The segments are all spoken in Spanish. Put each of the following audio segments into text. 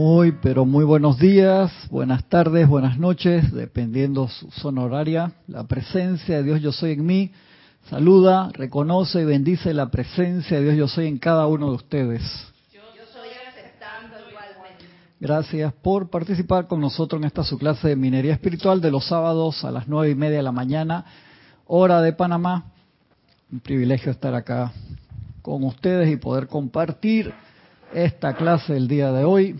Muy, pero muy buenos días, buenas tardes, buenas noches, dependiendo su zona horaria. La presencia de Dios Yo Soy en mí saluda, reconoce y bendice la presencia de Dios Yo Soy en cada uno de ustedes. Yo soy aceptando igualmente. Gracias por participar con nosotros en esta su clase de minería espiritual de los sábados a las nueve y media de la mañana, hora de Panamá. Un privilegio estar acá con ustedes y poder compartir esta clase el día de hoy.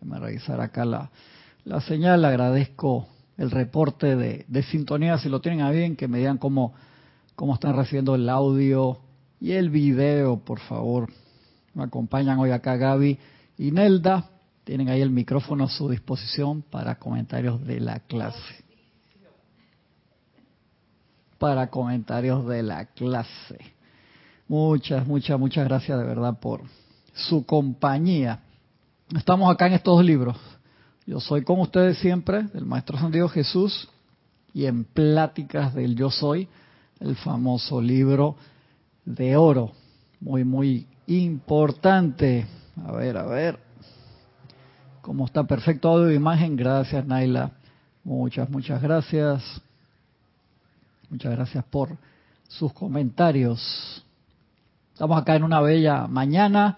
Déjame revisar acá la, la señal. Agradezco el reporte de, de, sintonía, si lo tienen a bien, que me digan cómo, cómo están recibiendo el audio y el video, por favor. Me acompañan hoy acá Gaby y Nelda. Tienen ahí el micrófono a su disposición para comentarios de la clase. Para comentarios de la clase. Muchas, muchas, muchas gracias de verdad por su compañía. Estamos acá en estos libros. Yo soy con ustedes siempre, del Maestro Santiago Jesús, y en Pláticas del Yo Soy, el famoso libro de oro. Muy, muy importante. A ver, a ver. ¿Cómo está? Perfecto audio e imagen. Gracias, Naila. Muchas, muchas gracias. Muchas gracias por sus comentarios. Estamos acá en una bella mañana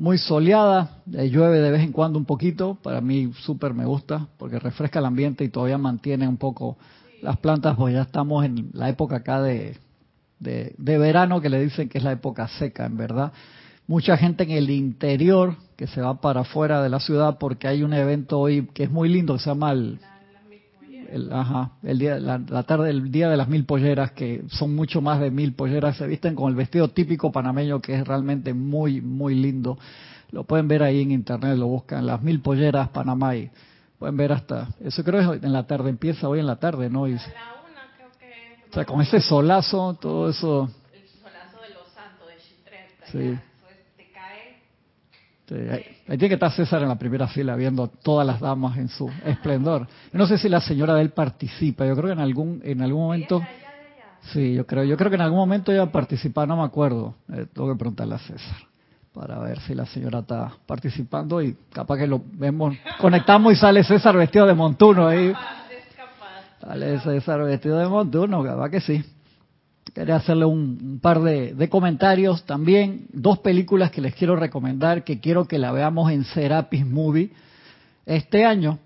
muy soleada, llueve de vez en cuando un poquito, para mí súper me gusta porque refresca el ambiente y todavía mantiene un poco las plantas, pues ya estamos en la época acá de, de, de, verano que le dicen que es la época seca, en verdad. Mucha gente en el interior que se va para afuera de la ciudad porque hay un evento hoy que es muy lindo, que se llama el, el, ajá, el día, la, la, tarde del día de las mil polleras, que son mucho más de mil polleras, se visten con el vestido típico panameño, que es realmente muy, muy lindo. Lo pueden ver ahí en internet, lo buscan, las mil polleras Panamá y pueden ver hasta, eso creo es en la tarde, empieza hoy en la tarde, ¿no? Y, A la una creo que... o sea, con ese solazo, todo eso, El solazo de los santos de Chitreta. Sí. ya, eso es- te cae... Sí, ahí, ahí tiene que estar César en la primera fila viendo todas las damas en su esplendor. No sé si la señora de él participa, yo creo que en algún en algún momento, sí, yo creo, yo creo que en algún momento ella participa, no me acuerdo. Eh, tengo que preguntarle a César para ver si la señora está participando y capaz que lo vemos, conectamos y sale César vestido de montuno ahí. Sale César vestido de montuno, capaz que sí. Quería hacerle un, un par de, de comentarios también. Dos películas que les quiero recomendar, que quiero que la veamos en Serapis Movie este año.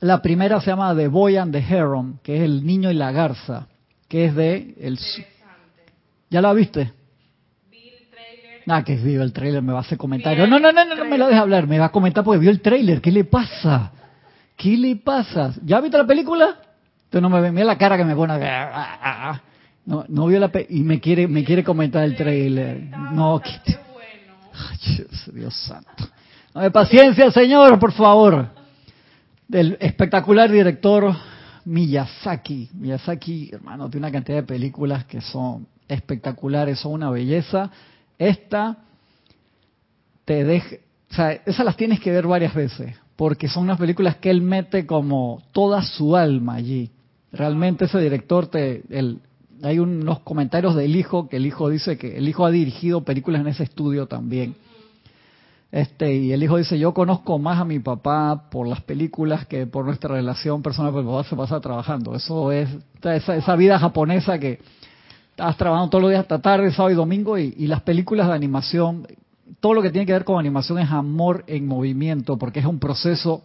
La primera se llama The Boy and the Heron, que es El Niño y la Garza, que es de... El. ¿Ya la viste? Vi el trailer. Ah, que vio el tráiler, me va a hacer comentario. No, no, no, no, no me lo dejes hablar, me va a comentar porque vio el tráiler. ¿Qué le pasa? ¿Qué le pasa? ¿Ya viste la película? Tú no me ves, mira la cara que me pone. Ah, ah, ah. No, no vio la pe y me quiere, me quiere comentar el. Estaba No, bueno. Ay, Dios, Dios santo. Dame paciencia, señor, por favor. Del espectacular director Miyazaki. Miyazaki, hermano, tiene una cantidad de películas que son espectaculares, son una belleza. Esta te deja, o sea, esas las tienes que ver varias veces, porque son unas películas que él mete como toda su alma allí. Realmente ese director te, el, hay unos comentarios del hijo que el hijo dice que el hijo ha dirigido películas en ese estudio también. Este, y el hijo dice, yo conozco más a mi papá por las películas que por nuestra relación personal, porque papá se pasa trabajando. Eso es esa, esa vida japonesa que estás trabajando todos los días hasta tarde, sábado y domingo, y, y las películas de animación, todo lo que tiene que ver con animación es amor en movimiento, porque es un proceso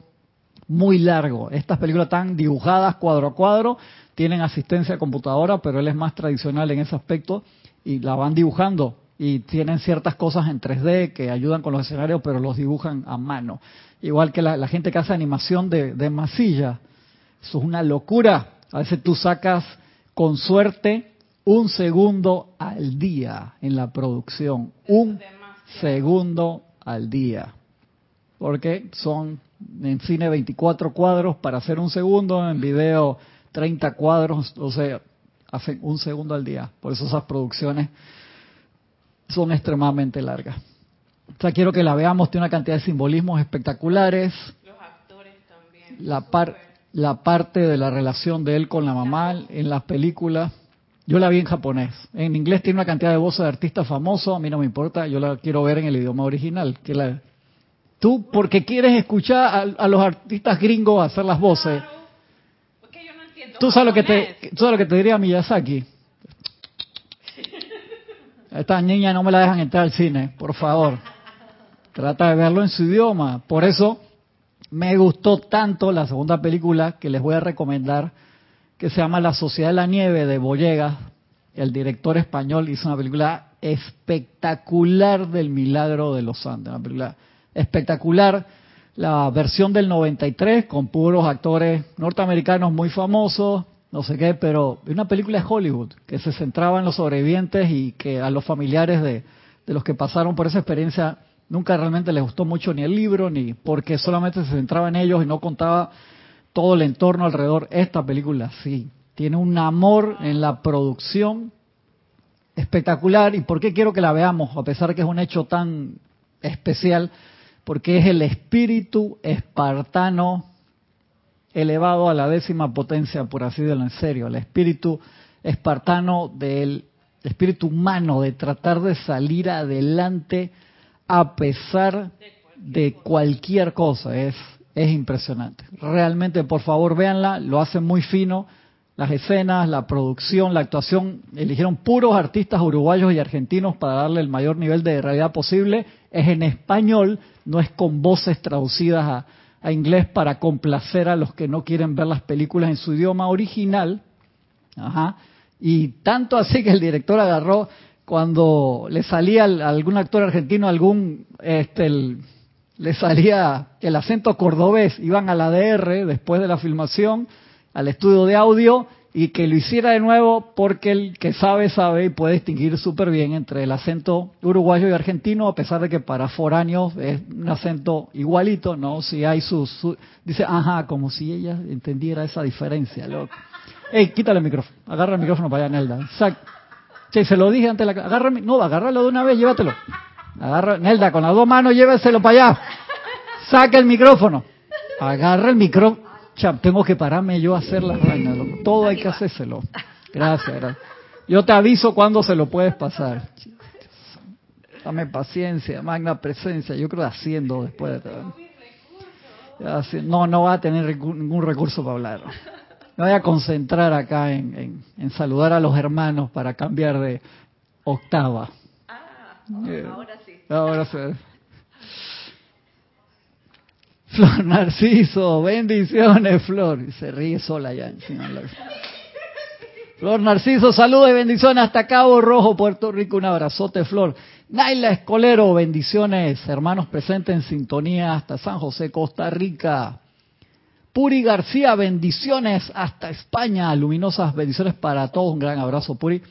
muy largo. Estas películas están dibujadas cuadro a cuadro, tienen asistencia de computadora, pero él es más tradicional en ese aspecto y la van dibujando y tienen ciertas cosas en 3D que ayudan con los escenarios, pero los dibujan a mano. Igual que la, gente que hace animación de, de masilla. Eso es una locura. A veces tú sacas con suerte un segundo al día en la producción. Un segundo al día. Porque son en cine 24 cuadros para hacer un segundo, en video 30 cuadros, o sea, hacen un segundo al día. Por eso esas producciones son extremadamente largas. O sea, quiero que la veamos, tiene una cantidad de simbolismos espectaculares. Los actores también. La, par- la parte de la relación de él con la mamá en las películas. Yo la vi en japonés. En inglés tiene una cantidad de voces de artistas famosos, a mí no me importa, yo la quiero ver en el idioma original. Que la, Tú, porque quieres escuchar a, a los artistas gringos hacer las voces, Claro. Porque yo no entiendo tú sabes lo que te, tú sabes lo que te diría Miyazaki. Esta niña no me la dejan entrar al cine, por favor. Trata de verlo en su idioma. Por eso me gustó tanto la segunda película que les voy a recomendar, que se llama La Sociedad de la Nieve de Boyegas. El director español hizo una película espectacular del milagro de los Andes. Una película espectacular. La versión del 93 con puros actores norteamericanos muy famosos, no sé qué, pero una película de Hollywood que se centraba en los sobrevivientes y que a los familiares de, de los que pasaron por esa experiencia nunca realmente les gustó mucho ni el libro, ni porque solamente se centraba en ellos y no contaba todo el entorno alrededor. Esta película sí, tiene un amor en la producción espectacular. ¿Y por qué quiero que la veamos? A pesar que es un hecho tan especial, porque es el espíritu espartano elevado a la décima potencia, por así decirlo en serio, el espíritu espartano del espíritu humano de tratar de salir adelante a pesar de cualquier cosa. Es, es impresionante. Realmente, por favor, véanla, lo hacen muy fino. Las escenas, la producción, la actuación, eligieron puros artistas uruguayos y argentinos para darle el mayor nivel de realidad posible. Es en español, no es con voces traducidas a, inglés para complacer a los que no quieren ver las películas en su idioma original. Y tanto así que el director agarró cuando le salía algún actor argentino algún este le salía el acento cordobés, iban a la DR después de la filmación al estudio de audio y que lo hiciera de nuevo porque el que sabe sabe y puede distinguir súper bien entre el acento uruguayo y argentino a pesar de que para foráneos es un acento igualito, ¿no? Si hay sus su- dice, ajá, como si ella entendiera esa diferencia, loco. Ey, quítale el micrófono, agarra el micrófono para allá, Nelda. Exacto. Che, se lo dije antes, agarra, no, agárralo de una vez, llévatelo. Agarra, Nelda, con las dos manos lléveselo para allá. Saca el micrófono. Agarra el micrófono. Cha, tengo que pararme yo a hacer las vainas. Todo hay que hacérselo. Gracias, gracias. Yo te aviso cuando se lo puedes pasar. Dame paciencia, magna presencia. Yo creo haciendo después de todo. No, no va a tener recu- ningún recurso para hablar. Me voy a concentrar acá en, en- en saludar a los hermanos para cambiar de octava. Eh, Ahora sí. Ahora sí. Flor Narciso, bendiciones, Flor. Y se ríe sola ya Flor Narciso, saludos y bendiciones hasta Cabo Rojo, Puerto Rico. Un abrazote, Flor. Naila Escolero, bendiciones, hermanos presentes en sintonía hasta San José, Costa Rica. Puri García, bendiciones hasta España. Luminosas bendiciones para todos. Un gran abrazo, Puri.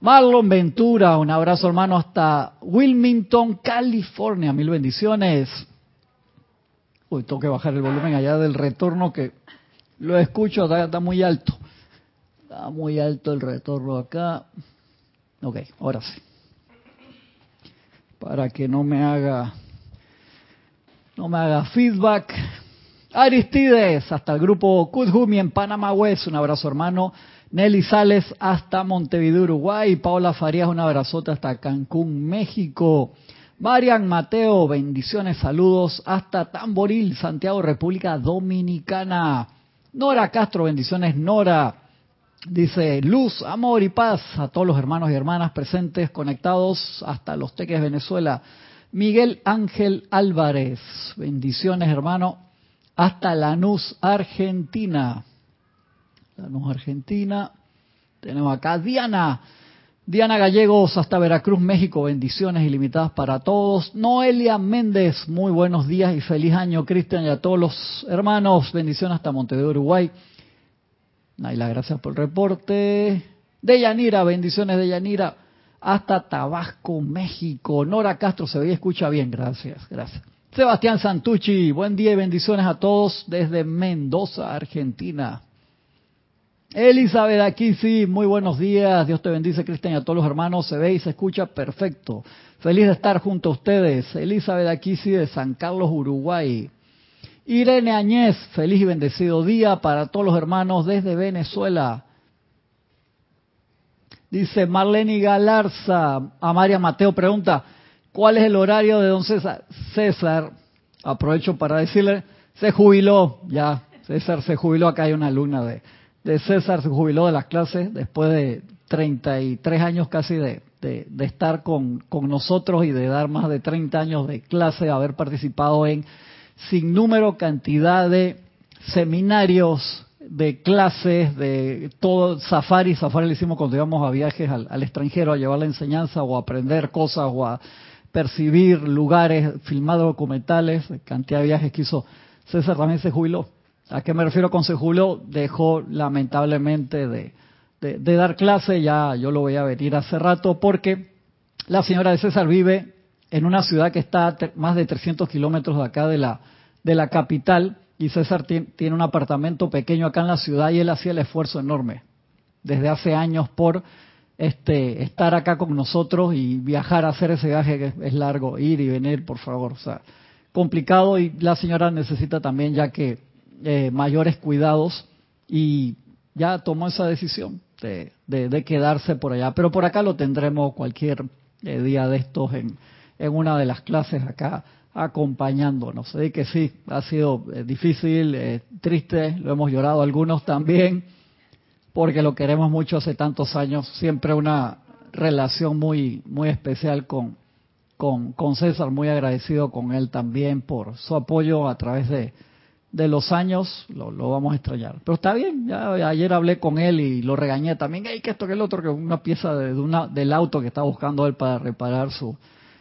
Marlon Ventura, un abrazo hermano hasta Wilmington, California. Mil bendiciones. Uy, tengo que bajar el volumen allá del retorno que lo escucho, está, muy alto. Está muy alto el retorno acá. Ok, ahora sí. Para que no me haga, no me haga feedback. Aristides, hasta el grupo Kudhumi en Panamá West, un abrazo hermano. Nelly Sales hasta Montevideo, Uruguay. Paola Farías, un abrazote hasta Cancún, México. Marian Mateo, bendiciones, saludos hasta Tamboril, Santiago, República Dominicana. Nora Castro, bendiciones, Nora. Dice luz, amor y paz a todos los hermanos y hermanas presentes, conectados hasta Los Teques, Venezuela. Miguel Ángel Álvarez, bendiciones, hermano, hasta Lanús, Argentina. Lanús, Argentina. Tenemos acá Diana. Diana Gallegos hasta Veracruz, México. Bendiciones ilimitadas para todos. Noelia Méndez, muy buenos días y feliz año, Cristian, y a todos los hermanos. Bendiciones hasta Montevideo, Uruguay. Naila, gracias por el reporte. De Yanira, bendiciones de Yanira. Hasta Tabasco, México. Nora Castro, se ve y escucha bien. Gracias, gracias. Sebastián Santucci, buen día y bendiciones a todos desde Mendoza, Argentina. Elizabeth aquí sí, muy buenos días. Dios te bendice, Cristian, y a todos los hermanos. Se ve y se escucha perfecto. Feliz de estar junto a ustedes. Elizabeth aquí sí de San Carlos, Uruguay. Irene Añez, feliz y bendecido día para todos los hermanos desde Venezuela. Dice Marlene Galarza, a María Mateo pregunta, ¿cuál es el horario de don César? César, aprovecho para decirle, se jubiló, ya, César se jubiló, acá hay una alumna de, de César, se jubiló de las clases después de 33 años casi de, de, estar con, con, nosotros y de dar más de 30 años de clase, haber participado en sin número cantidad de seminarios, de clases, de todo, safari, safari le hicimos cuando íbamos a viajes al, al, extranjero a llevar la enseñanza o a aprender cosas o a percibir lugares, filmar documentales, cantidad de viajes que hizo. César también se jubiló. ¿A qué me refiero con se? Dejó lamentablemente de, de, de dar clase, ya yo lo voy a venir hace rato, porque la señora de César vive en una ciudad que está a más de 300 kilómetros de acá de la, de la capital, y César tiene un apartamento pequeño acá en la ciudad y él hacía el esfuerzo enorme desde hace años por este estar acá con nosotros y viajar hacer ese viaje que es largo, ir y venir, por favor, o sea, complicado y la señora necesita también ya que eh, mayores cuidados y ya tomó esa decisión de, de, quedarse por allá, pero por acá lo tendremos cualquier eh, día de estos en, en una de las clases acá acompañándonos. Así que sí, ha sido eh, difícil, eh, triste, lo hemos llorado algunos también, porque lo queremos mucho hace tantos años, siempre una relación muy, muy especial con, con César, muy agradecido con él también por su apoyo a través de, de los años, lo, lo, vamos a extrañar. Pero está bien, ya ayer hablé con él y lo regañé también, hey, que esto, que el otro, que una pieza de, una, del auto que está buscando él para reparar su,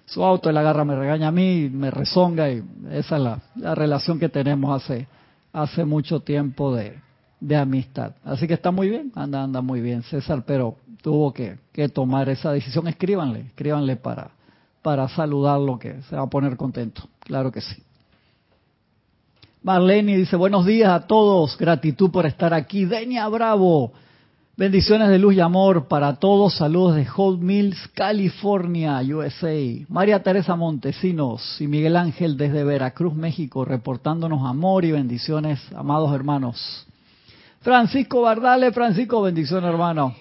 su auto, él agarra, me regaña a mí, me rezonga y esa es la, la relación que tenemos hace, hace mucho tiempo de, de, amistad. Así que está muy bien, anda, anda muy bien César, pero tuvo que, que tomar esa decisión. Escríbanle, escríbanle para, para saludarlo, que se va a poner contento. Claro que sí. Marlene dice, buenos días a todos, gratitud por estar aquí. Denia Bravo, bendiciones de luz y amor para todos, saludos de Holt Mills, California, USA. María Teresa Montesinos y Miguel Ángel desde Veracruz, México, reportándonos amor y bendiciones, amados hermanos. Francisco Bardale, Francisco, bendiciones hermano.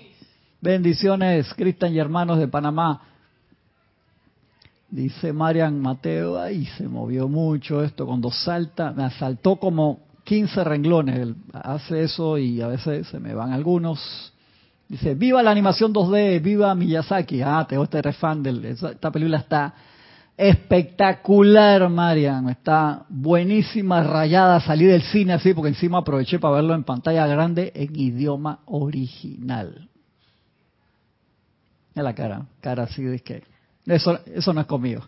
Bendiciones, Cristian y hermanos de Panamá. Dice Marian Mateo, ahí se movió mucho esto, cuando salta, me asaltó como 15 renglones, hace eso y a veces se me van algunos. Dice, viva la animación 2D, viva Miyazaki. Ah, te este eres fan de esta película está espectacular, Marian, está buenísima, rayada, salí del cine así porque encima aproveché para verlo en pantalla grande en idioma original. En la cara, cara así de que eso, no es conmigo.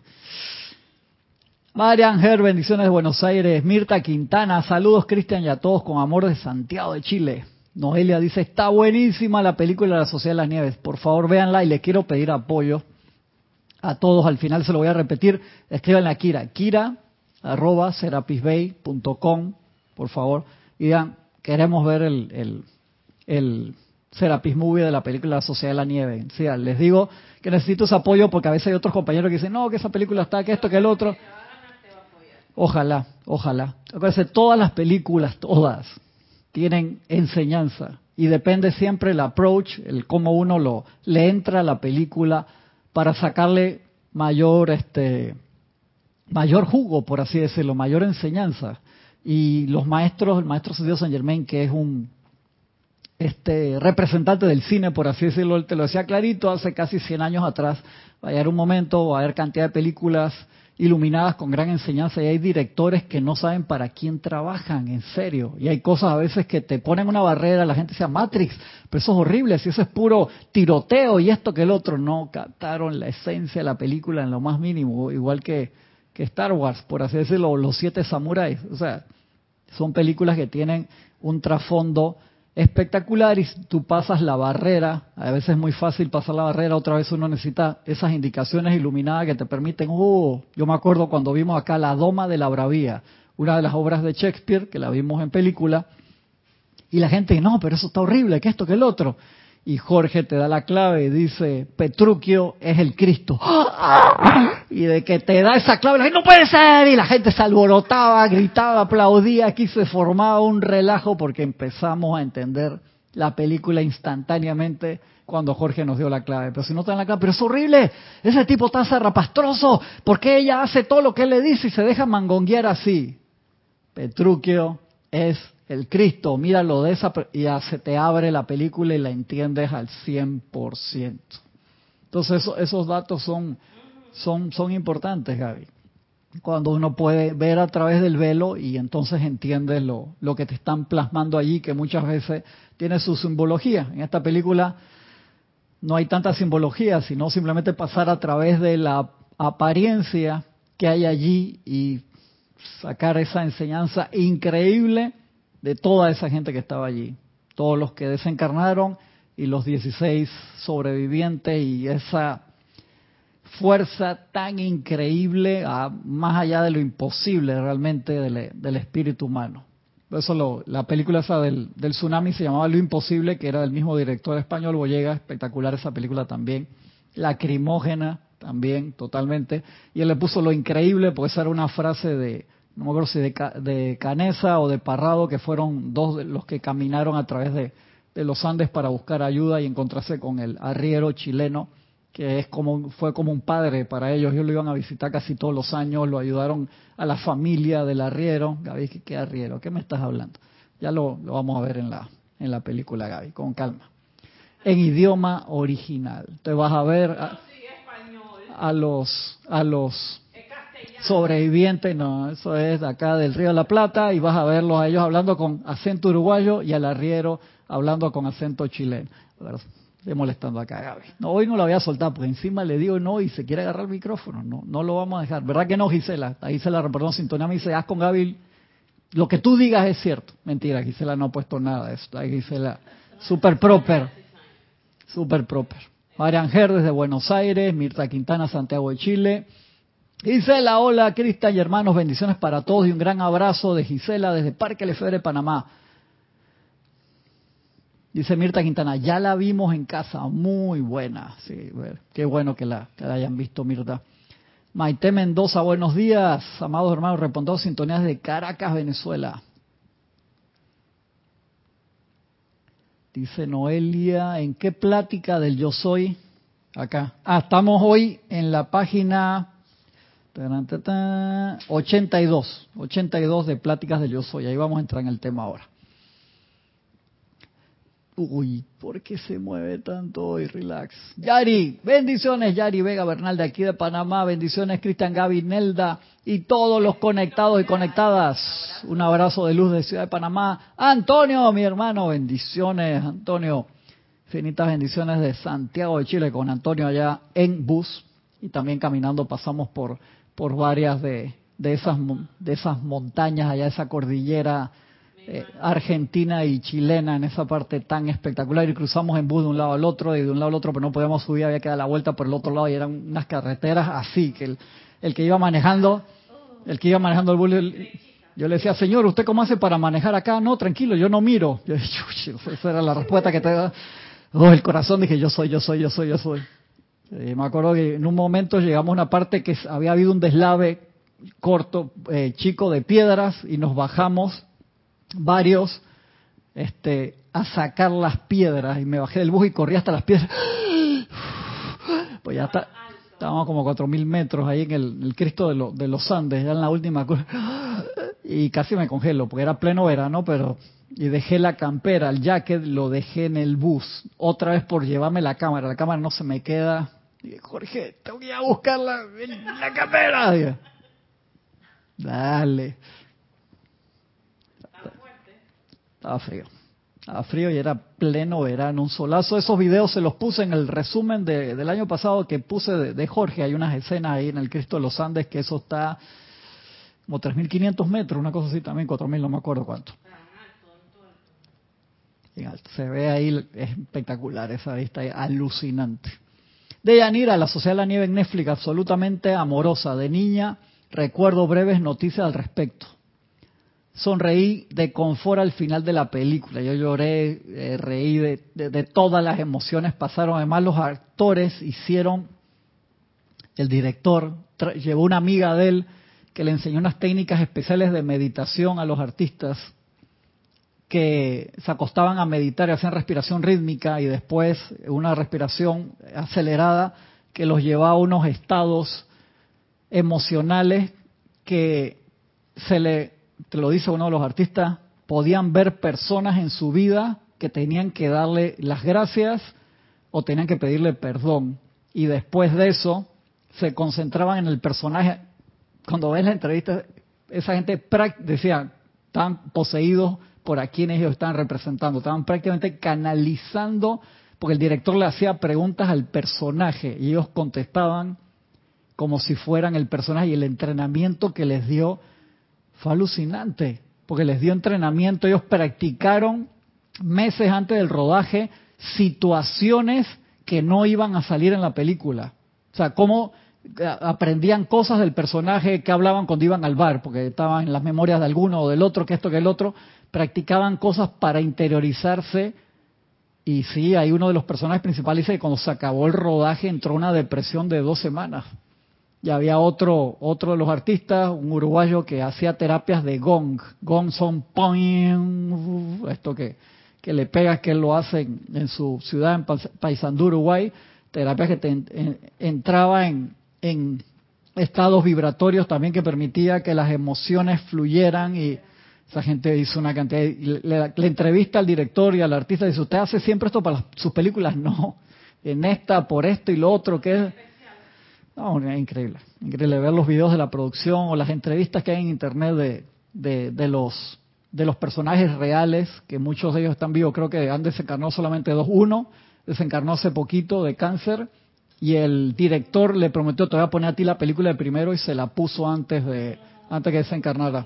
Marian Her, bendiciones de Buenos Aires. Mirta Quintana, saludos Cristian y a todos con amor de Santiago de Chile. Noelia dice, está buenísima la película la Sociedad de las Nieves. Por favor, véanla y les quiero pedir apoyo a todos. Al final se lo voy a repetir. Escríbanle a Kira. Kira, arroba, serapisbay.com, por favor. Y digan, queremos ver el, el, el Serapis Movie de la película La Sociedad de la Nieve. Sí, les digo que necesito ese apoyo porque a veces hay otros compañeros que dicen, no, que esa película está, que esto, que el otro. Ojalá, ojalá. Acuérdense, todas las películas, todas, tienen enseñanza. Y depende siempre el approach, el cómo uno lo, le entra a la película para sacarle mayor, este, mayor jugo, por así decirlo, mayor enseñanza. Y los maestros, el maestro Dios San Germain, que es un este representante del cine, por así decirlo, te lo decía clarito hace casi 100 años atrás, va a haber un momento, va a haber cantidad de películas iluminadas con gran enseñanza y hay directores que no saben para quién trabajan, en serio. Y hay cosas a veces que te ponen una barrera, la gente dice Matrix, pero eso es horrible, si eso es puro tiroteo y esto que el otro, no captaron la esencia de la película en lo más mínimo, igual que, que Star Wars, por así decirlo, los siete samuráis. O sea, son películas que tienen un trasfondo espectacular y tú pasas la barrera, a veces es muy fácil pasar la barrera, otra vez uno necesita esas indicaciones iluminadas que te permiten, oh, yo me acuerdo cuando vimos acá La Doma de la Bravía, una de las obras de Shakespeare, que la vimos en película, y la gente, no, pero eso está horrible, que esto, que el otro. Y Jorge te da la clave y dice, Petruquio es el Cristo. Y de que te da esa clave, no puede ser. Y la gente se alborotaba, gritaba, aplaudía. Aquí se formaba un relajo porque empezamos a entender la película instantáneamente cuando Jorge nos dio la clave. Pero si no está en la clave, pero es horrible, ese tipo está zarrapastroso, ¿por qué ella hace todo lo que él le dice y se deja mangonguear así? Petruquio es el Cristo, míralo de esa y ya se te abre la película y la entiendes al 100%. Entonces esos datos son, son, son importantes, Gaby. Cuando uno puede ver a través del velo y entonces entiendes lo, lo que te están plasmando allí, que muchas veces tiene su simbología. En esta película no hay tanta simbología, sino simplemente pasar a través de la apariencia que hay allí y sacar esa enseñanza increíble de toda esa gente que estaba allí, todos los que desencarnaron y los 16 sobrevivientes y esa fuerza tan increíble, más allá de lo imposible realmente del, espíritu humano. Eso la película esa del, del, tsunami se llamaba Lo Imposible, que era del mismo director español, Boyega, espectacular esa película también. Lacrimógena también, totalmente. Y él le puso lo increíble, porque esa era una frase de, no me acuerdo si de, de Canesa o de Parrado, que fueron dos de los que caminaron a través de, de los Andes para buscar ayuda y encontrarse con el arriero chileno que es como fue como un padre para ellos. Ellos lo iban a visitar casi todos los años, lo ayudaron a la familia del arriero. Gaby, ¿qué, arriero? ¿Qué me estás hablando? Ya lo, lo, vamos a ver en la, en la película, Gaby, con calma. En idioma original. Te vas a ver a, a los a los sobrevivientes, no, eso es acá del Río de la Plata, y vas a verlos a ellos hablando con acento uruguayo y al arriero hablando con acento chileno. Estoy molestando acá, Gaby. No, hoy no la voy a soltar, porque encima le digo no y se quiere agarrar el micrófono. No, no lo vamos a dejar. ¿Verdad que no, Gisela? Ahí Gisela reportó sintonía me dice, haz con Gaby, lo que tú digas es cierto. Mentira, Gisela no ha puesto nada de eso. Ahí Gisela, super proper. Super proper. María Ángel desde Buenos Aires, Mirta Quintana, Santiago de Chile. Gisela, hola, Cristian y hermanos, bendiciones para todos y un gran abrazo de Gisela desde Parque Lefebvre, Panamá. Dice Mirta Quintana, ya la vimos en casa, muy buena. Sí, qué bueno que la, hayan visto, Mirta. Maite Mendoza, buenos días, amados hermanos, respondiendo sintonías de Caracas, Venezuela. Dice Noelia, ¿en qué plática del yo soy? Acá. Ah, estamos hoy en la página 82, 82 de pláticas del yo soy. Ahí vamos a entrar en el tema ahora. Uy, ¿por qué se mueve tanto hoy? Relax. Yari, bendiciones, Yari Vega Bernal de aquí de Panamá. Bendiciones, Cristian Gaby Nelda y todos los conectados y conectadas. Un abrazo de luz de Ciudad de Panamá. Antonio, mi hermano, bendiciones, Antonio. Infinitas bendiciones de Santiago de Chile con Antonio allá en bus. Y también caminando pasamos por, por varias de, de, esas, de esas montañas allá, esa cordillera eh, argentina y chilena en esa parte tan espectacular y cruzamos en bus de un lado al otro y de un lado al otro, pero no podíamos subir, había que dar la vuelta por el otro lado y eran unas carreteras así, que el, que iba manejando, el que iba manejando el bus, yo le decía, señor, ¿usted cómo hace para manejar acá? No, tranquilo, yo no miro. Yo, esa era la respuesta que te da. Oh, el corazón dije, yo soy, yo soy, yo soy, yo soy. Y me acuerdo que en un momento llegamos a una parte que había habido un deslave corto, eh, chico de piedras y nos bajamos varios este, a sacar las piedras y me bajé del bus y corrí hasta las piedras. Pues ya está, estábamos como cuatro mil metros ahí en el, Cristo de, de, los Andes, ya en la última curva. Y casi me congelo, porque era pleno verano, pero... Y dejé la campera, el jacket lo dejé en el bus. Otra vez por llevarme la cámara. La cámara no se me queda. Y dije, Jorge, tengo que ir a buscar la, la campera. Dale. Estaba frío. Estaba frío y era pleno verano, un solazo. Esos videos se los puse en el resumen del año pasado que puse de, Jorge. Hay unas escenas ahí en el Cristo de los Andes que eso está como 3.500 metros, una cosa así también, 4.000, no me acuerdo cuánto. Se ve ahí, es espectacular esa vista, alucinante. De Yanira, la Sociedad de la Nieve en Netflix, absolutamente amorosa. De niña, recuerdo breves noticias al respecto sonreí de confort al final de la película. Yo lloré, eh, reí de, todas las emociones pasaron. Además, los actores hicieron, el director llevó una amiga de él que le enseñó unas técnicas especiales de meditación a los artistas que se acostaban a meditar y hacían respiración rítmica y después una respiración acelerada que los llevaba a unos estados emocionales que se le, te lo dice uno de los artistas, podían ver personas en su vida que tenían que darle las gracias o tenían que pedirle perdón. Y después de eso se concentraban en el personaje. Cuando ves la entrevista, esa gente decía, están poseídos por a quienes ellos estaban representando, estaban prácticamente canalizando, porque el director le hacía preguntas al personaje y ellos contestaban como si fueran el personaje y el entrenamiento que les dio fue alucinante, porque les dio entrenamiento, ellos practicaron meses antes del rodaje situaciones que no iban a salir en la película. O sea, cómo eh, aprendían cosas del personaje que hablaban cuando iban al bar, porque estaban en las memorias de alguno o del otro, que esto que el otro, practicaban cosas para interiorizarse. Y sí, hay uno de los personajes principales dice que cuando se acabó el rodaje entró una depresión de dos semanas. Y había otro, otro de los artistas, un uruguayo que hacía terapias de gong. Gong son esto que, que le pegas que él lo hace en, su ciudad, en Paysandú, Uruguay. Terapias que te entraba en, en estados vibratorios también que permitía que las emociones fluyeran y esa gente hizo una cantidad. le, entrevista al director y al artista dice: ¿Usted hace siempre esto para sus películas? No. En esta, por esto y lo otro, que es. No, es increíble. Increíble ver los videos de la producción o las entrevistas que hay en internet de, de, los de los personajes reales, que muchos de ellos están vivos. Creo que han desencarnado solamente dos. Uno desencarnó hace poquito de cáncer y el director le prometió: Te voy a poner a ti la película de primero y se la puso antes de antes que desencarnara.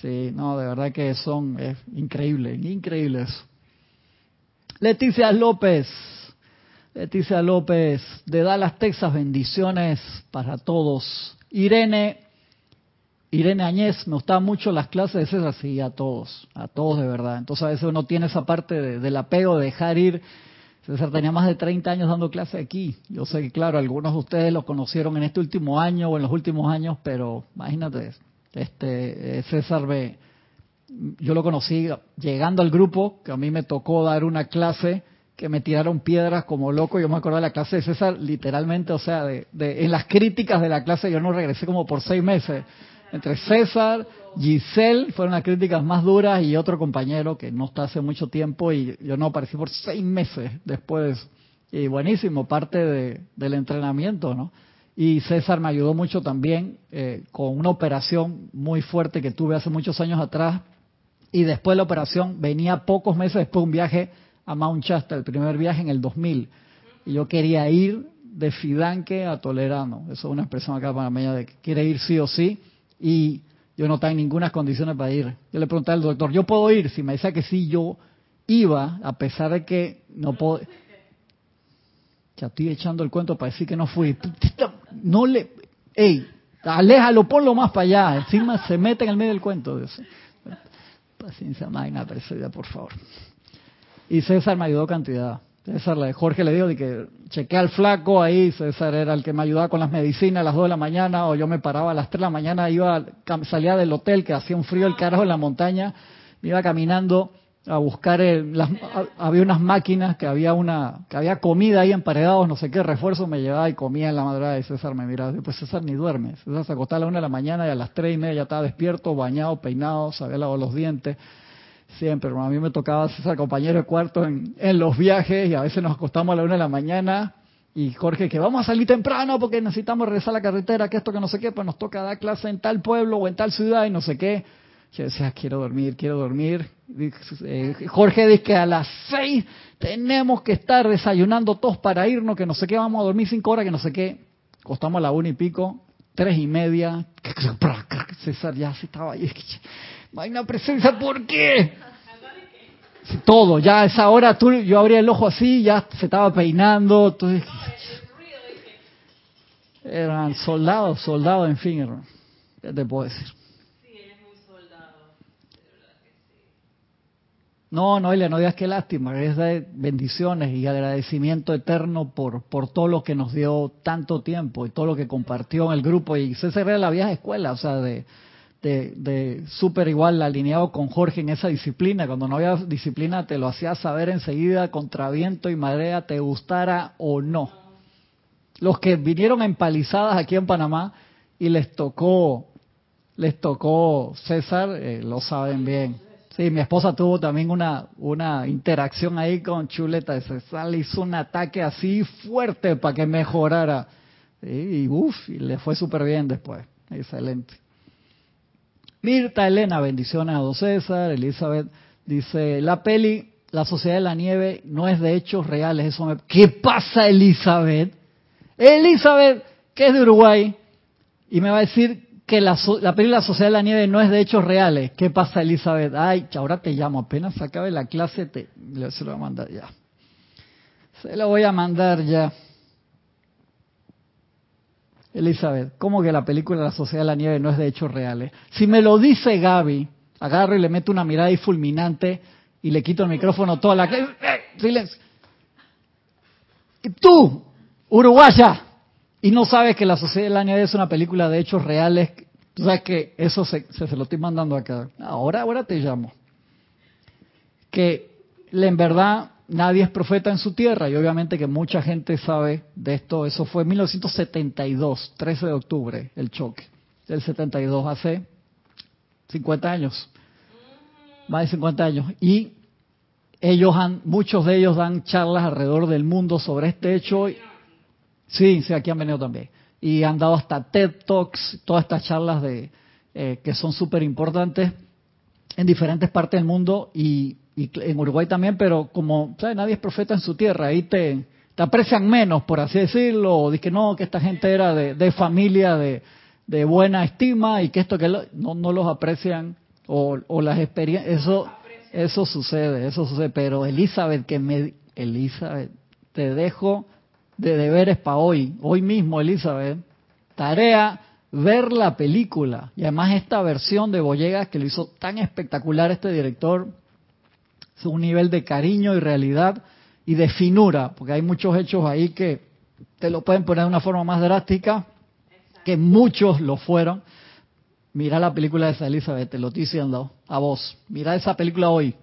Sí, no, de verdad que son, es increíble, increíble. Leticia López, Leticia López de Dallas, Texas, bendiciones para todos. Irene, Irene Añez, me gustaban mucho las clases de César, sí, a todos, a todos de verdad. Entonces a veces uno tiene esa parte del apego, de dejar ir. César tenía más de 30 años dando clases aquí. Yo sé que, claro, algunos de ustedes lo conocieron en este último año o en los últimos años, pero imagínate, este eh, César B. Yo lo conocí llegando al grupo, que a mí me tocó dar una clase que me tiraron piedras como loco. Yo me acuerdo de la clase de César, literalmente, o sea, de, en las críticas de la clase yo no regresé como por seis meses. Entre César, Giselle fueron las críticas más duras y otro compañero que no está hace mucho tiempo y yo no aparecí por seis meses después. Y buenísimo, parte de, del entrenamiento, ¿no? Y César me ayudó mucho también eh, con una operación muy fuerte que tuve hace muchos años atrás. Y después de la operación venía pocos meses después un viaje a Mount Shasta, el primer viaje en el 2000. Y yo quería ir de Fidanque a Tolerano. Eso es una expresión acá panameña de que quiere ir sí o sí. Y yo no estaba en ninguna condiciones para ir. Yo le pregunté al doctor, ¿yo puedo ir? Si me decía que sí, yo iba, a pesar de que no puedo... Ya estoy echando el cuento para decir que no fui no le, ey, aléjalo, ponlo más para allá, encima se mete en el medio del cuento. Paciencia magna, precedida, por favor. Y César me ayudó cantidad. César, Jorge le dijo de que chequé al flaco ahí, César era el que me ayudaba con las medicinas a las 2 de la mañana, o yo me paraba a las 3 de la mañana, iba salía del hotel que hacía un frío el carajo en la montaña, me iba caminando a buscar las, había unas máquinas que había una que había comida ahí emparedados no sé qué refuerzo me llevaba y comía en la madrugada y César me miraba pues César ni duerme César se acostaba a la una de la mañana y a las tres y media ya estaba despierto bañado peinado se había lavado los dientes. Siempre a mí me tocaba César compañero de cuarto en, en los viajes y a veces nos acostamos a la una de la mañana y Jorge que vamos a salir temprano porque necesitamos regresar a la carretera que esto que no sé qué pues nos toca dar clase en tal pueblo o en tal ciudad y no sé qué yo decía, quiero dormir, quiero dormir. Eh, Jorge dice que a las seis tenemos que estar desayunando todos para irnos, que no sé qué, vamos a dormir cinco horas, que no sé qué. Costamos a la una y pico, tres y media. César ya se estaba ahí. Vaina presencia, ¿por qué? Todo, ya a esa hora tú, yo abría el ojo así, ya se estaba peinando. Entonces, eran soldados, soldados, en fin, ¿qué te puedo decir? No, no, no digas que lástima, es de bendiciones y agradecimiento eterno por, por todo lo que nos dio tanto tiempo y todo lo que compartió en el grupo. Y César era la vieja escuela, o sea, de de, de súper igual alineado con Jorge en esa disciplina. Cuando no había disciplina te lo hacía saber enseguida contra viento y marea, te gustara o no. Los que vinieron empalizadas aquí en Panamá y les tocó, les tocó César, eh, lo saben bien. Sí, mi esposa tuvo también una, una interacción ahí con Chuleta de César, le hizo un ataque así fuerte para que mejorara. y uff, y le fue súper bien después. Excelente. Mirta Elena, bendiciones a Don César. Elizabeth dice, la peli La Sociedad de la Nieve no es de hechos reales. Eso me... ¿Qué pasa, Elizabeth? Elizabeth, que es de Uruguay, y me va a decir que la, la peli La Sociedad de la Nieve no es de hechos reales. ¿Qué pasa, Elizabeth? Ay, ahora te llamo. Apenas acabe la clase, te... se lo voy a mandar ya. Se lo voy a mandar ya. Elizabeth, ¿cómo que la película La Sociedad de la Nieve no es de hechos reales? Si me lo dice Gaby, agarro y le meto una mirada y fulminante y le quito el micrófono toda la... ¡Eh, silencio! Tú, uruguaya, y no sabes que La Sociedad de la Nieve es una película de hechos reales, tú sabes que eso se, se, lo estoy mandando acá. Ahora, ahora te llamo. Que en verdad nadie es profeta en su tierra y obviamente que mucha gente sabe de esto. Eso fue en 1972, 13 de octubre, el choque del 72, hace 50 años, más de 50 años. Y ellos han, muchos de ellos dan charlas alrededor del mundo sobre este hecho. Sí, sí, aquí han venido también. Y han dado hasta TED Talks, todas estas charlas de eh, que son súper importantes en diferentes partes del mundo y y en Uruguay también, pero como ¿sabes? nadie es profeta en su tierra, ahí te, aprecian menos, por así decirlo, o que no, que esta gente era de, familia de, de, buena estima y que esto que no, no los aprecian, o, o las experiencias, eso, eso sucede, eso sucede, pero Elizabeth, que me, Elizabeth, te dejo de deberes para hoy, hoy mismo, Elizabeth, tarea ver la película y además esta versión de Boyegas que lo hizo tan espectacular este director un nivel de cariño y realidad y de finura, porque hay muchos hechos ahí que te lo pueden poner de una forma más drástica, que muchos lo fueron. Mira la película de esa Elizabeth, te lo estoy diciendo a vos. Mira esa película hoy.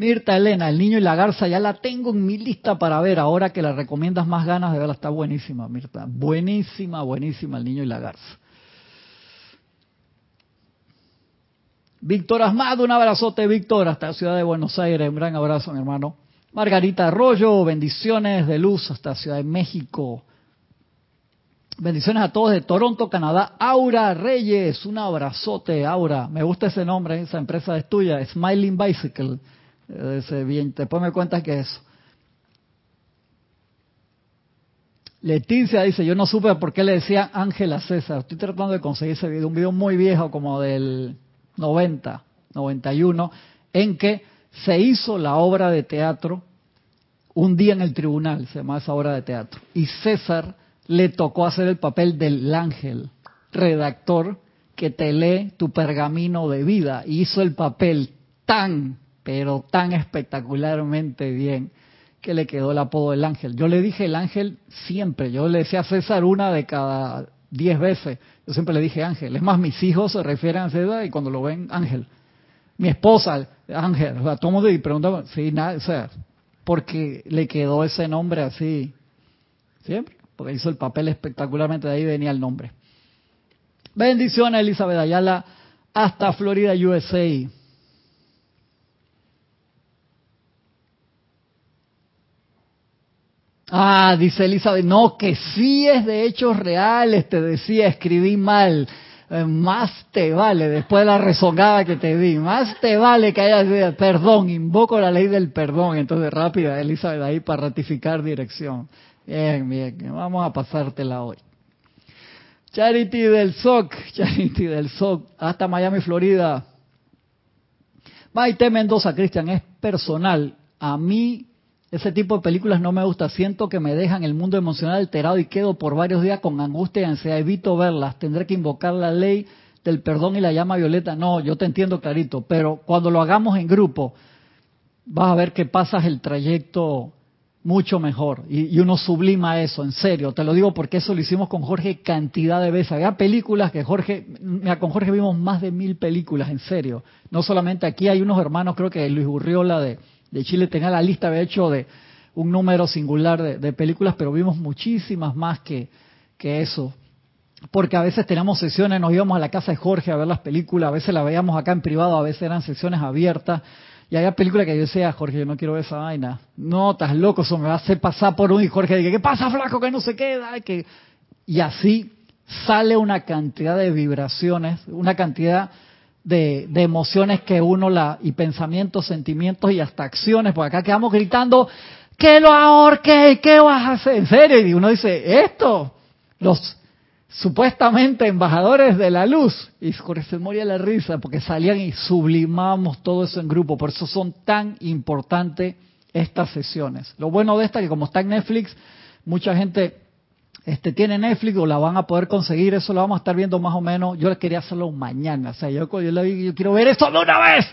Mirta Elena, El Niño y la Garza, ya la tengo en mi lista para ver. Ahora que la recomiendas más ganas de verla, está buenísima, Mirta. Buenísima, buenísima, El Niño y la Garza. Víctor Asmado, un abrazote, Víctor, hasta ciudad de Buenos Aires. Un gran abrazo, mi hermano. Margarita Arroyo, bendiciones de luz hasta Ciudad de México. Bendiciones a todos de Toronto, Canadá. Aura Reyes, un abrazote, Aura. Me gusta ese nombre, esa empresa es tuya, Smiling Bicycle. Bien, después me cuentas qué es eso. Leticia dice, yo no supe por qué le decía Ángela César. Estoy tratando de conseguir ese video, un video muy viejo como del 90, 91, en que se hizo la obra de teatro un día en el tribunal, se llama esa obra de teatro, y César le tocó hacer el papel del ángel, redactor que te lee tu pergamino de vida, y hizo el papel tan, pero tan espectacularmente bien que le quedó el apodo del ángel. Yo le dije el ángel siempre, yo le decía a César una de cada diez veces. Yo siempre le dije Ángel. Es más, mis hijos se refieren a César y cuando lo ven, Ángel. Mi esposa, Ángel. O sea, todo mundo y sí, nada, o sea, porque le quedó ese nombre así. Siempre. Porque hizo el papel espectacularmente, de ahí venía el nombre. Bendiciones, Elizabeth Ayala, hasta Florida, USA. Ah, dice Elizabeth, no, que sí es de hechos reales, te decía, escribí mal. Eh, más te vale, después de la rezongada que te di, más te vale que hayas perdón, invoco la ley del perdón. Entonces, rápida, Elizabeth, ahí para ratificar dirección. Bien, bien, vamos a pasártela hoy. Charity del SOC, Charity del SOC, hasta Miami, Florida. Maite Mendoza, Cristian, es personal. A mí ese tipo de películas no me gusta. Siento que me dejan el mundo emocional alterado y quedo por varios días con angustia y ansiedad. Evito verlas. Tendré que invocar la ley del perdón y la llama violeta. No, yo te entiendo clarito. Pero cuando lo hagamos en grupo, vas a ver que pasas el trayecto mucho mejor. Y, y, uno sublima eso, en serio. Te lo digo porque eso lo hicimos con Jorge cantidad de veces. Había películas que Jorge, mira, con Jorge vimos más de mil películas, en serio. No solamente aquí, hay unos hermanos, creo que Luis Urriola de, de Chile tenía la lista, había hecho de un número singular de, películas, pero vimos muchísimas más que, eso. Porque a veces teníamos sesiones, nos íbamos a la casa de Jorge a ver las películas, a veces las veíamos acá en privado, a veces eran sesiones abiertas y había películas que yo decía, Jorge, yo no quiero ver esa vaina. No, estás loco, eso me va a hacer pasar por un... Y Jorge dije, ¿qué pasa, flaco? Que no se queda. Que... Y así sale una cantidad de vibraciones, una cantidad de, emociones que uno la... y pensamientos, sentimientos y hasta acciones, porque acá quedamos gritando, que lo ahorque, ¿qué vas a hacer? En serio, y uno dice, esto, los supuestamente embajadores de la luz. Y se moría la risa porque salían y sublimamos todo eso en grupo. Por eso son tan importantes estas sesiones. Lo bueno de esta es que como está en Netflix, mucha gente este, tiene Netflix o la van a poder conseguir. Eso lo vamos a estar viendo más o menos. Yo quería hacerlo mañana. O sea, yo, yo, yo quiero ver esto de una vez.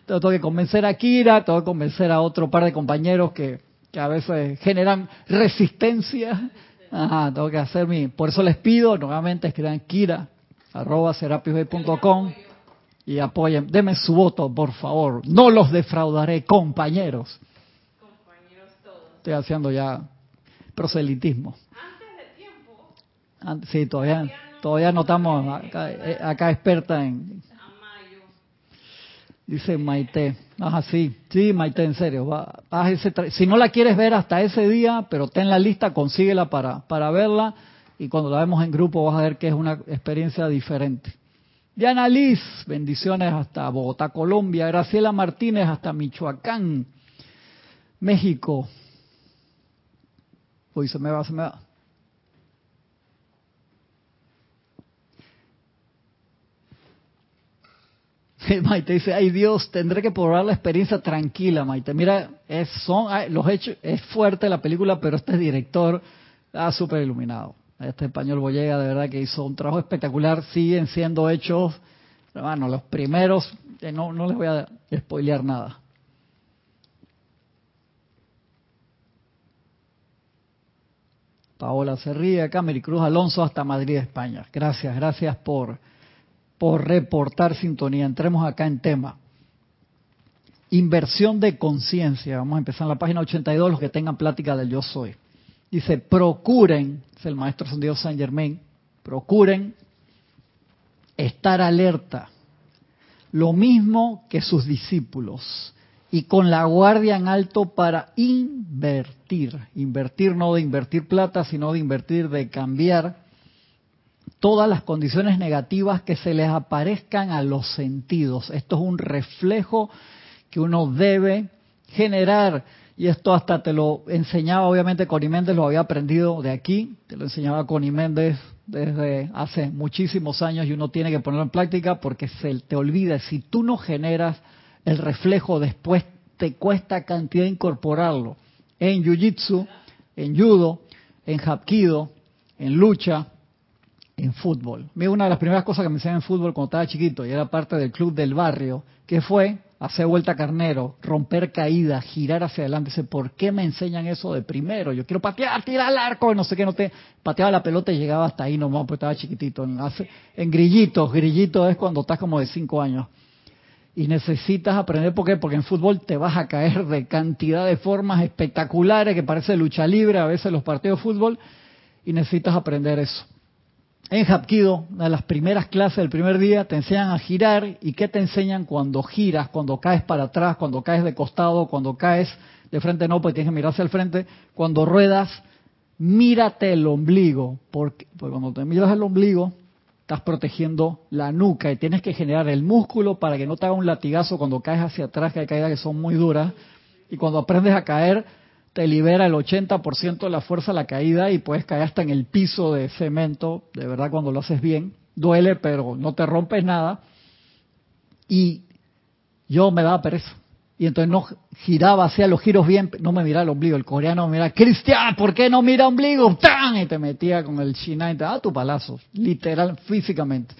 Entonces, tengo que convencer a Kira, tengo que convencer a otro par de compañeros que, que a veces generan resistencia Ajá, tengo que hacer mi... Por eso les pido, nuevamente escriban kira, arroba serapisbay.com y apoyen. Denme su voto, por favor. No los defraudaré, compañeros. Compañeros todos. Estoy haciendo ya proselitismo. Antes de tiempo. Antes, sí, todavía, todavía no eh, acá experta en... Dice Maite. Ajá, sí, sí, Maite, en serio. Va, haz ese si no la quieres ver hasta ese día, pero ten la lista, consíguela para, para verla. Y cuando la vemos en grupo vas a ver que es una experiencia diferente. Diana Liz, bendiciones hasta Bogotá, Colombia. Graciela Martínez hasta Michoacán, México. Uy, se me va, se me va. Maite dice, ay Dios, tendré que probar la experiencia tranquila, Maite. Mira, son los hechos, es fuerte la película, pero este director está súper iluminado. Este español Boyega de verdad que hizo un trabajo espectacular. Siguen siendo hechos, hermano, los primeros, eh, no, no les voy a spoilear nada. Paola se ríe Maricruz Alonso hasta Madrid, España. Gracias, gracias por, por reportar sintonía. Entremos acá en tema. Inversión de conciencia. Vamos a empezar en la página 82, los que tengan plática del yo soy. Dice, procuren, es el maestro Sandido Saint Germain, procuren estar alerta. Lo mismo que sus discípulos. Y con la guardia en alto para invertir. Invertir no de invertir plata, sino de invertir, de cambiar todas las condiciones negativas que se les aparezcan a los sentidos. Esto es un reflejo que uno debe generar. Y esto hasta te lo enseñaba, obviamente, Connie Méndez lo había aprendido de aquí, te lo enseñaba Connie Méndez desde hace muchísimos años y uno tiene que ponerlo en práctica porque se te olvida. Si tú no generas el reflejo después, te cuesta cantidad incorporarlo. En Jiu-Jitsu, en Judo, en Hapkido, en lucha, en fútbol. Una de las primeras cosas que me enseñaron en fútbol cuando estaba chiquito y era parte del club del barrio, que fue hacer vuelta carnero, romper caídas, girar hacia adelante. Dice, ¿por qué me enseñan eso de primero? Yo quiero patear, tirar al arco, no sé qué, no te pateaba la pelota y llegaba hasta ahí nomás, porque estaba chiquitito. En, hace- en grillitos, grillitos es cuando estás como de cinco años. Y necesitas aprender, ¿por qué? Porque en fútbol te vas a caer de cantidad de formas espectaculares que parece lucha libre a veces los partidos de fútbol, y necesitas aprender eso. En Hapkido, una de las primeras clases del primer día, te enseñan a girar. ¿Y qué te enseñan cuando giras, cuando caes para atrás, cuando caes de costado, cuando caes de frente? No, porque tienes que mirar hacia el frente. Cuando ruedas, mírate el ombligo, porque, porque cuando te miras el ombligo, estás protegiendo la nuca y tienes que generar el músculo para que no te haga un latigazo cuando caes hacia atrás, que hay caídas que son muy duras. Y cuando aprendes a caer, te libera el 80% de la fuerza de la caída y puedes caer hasta en el piso de cemento, de verdad cuando lo haces bien. Duele, pero no te rompes nada. Y yo me daba pereza. Y entonces no giraba, hacía los giros bien, no me miraba el ombligo. El coreano me miraba, Cristian, ¿por qué no mira ombligo? ¡Tan! Y te metía con el Shinai, y te daba tu palazo, literal, físicamente.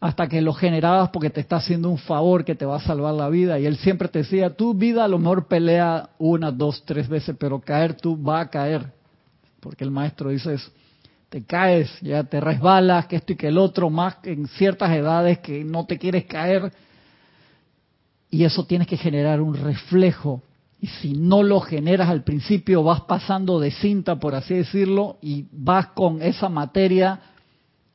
Hasta que lo generabas porque te está haciendo un favor que te va a salvar la vida. Y él siempre te decía, tu vida a lo mejor pelea una, dos, tres veces, pero caer tú va a caer. Porque el maestro dice eso. Te caes, ya te resbalas, que esto y que el otro, más en ciertas edades que no te quieres caer. Y eso tienes que generar un reflejo. Y si no lo generas al principio, vas pasando de cinta, por así decirlo, y vas con esa materia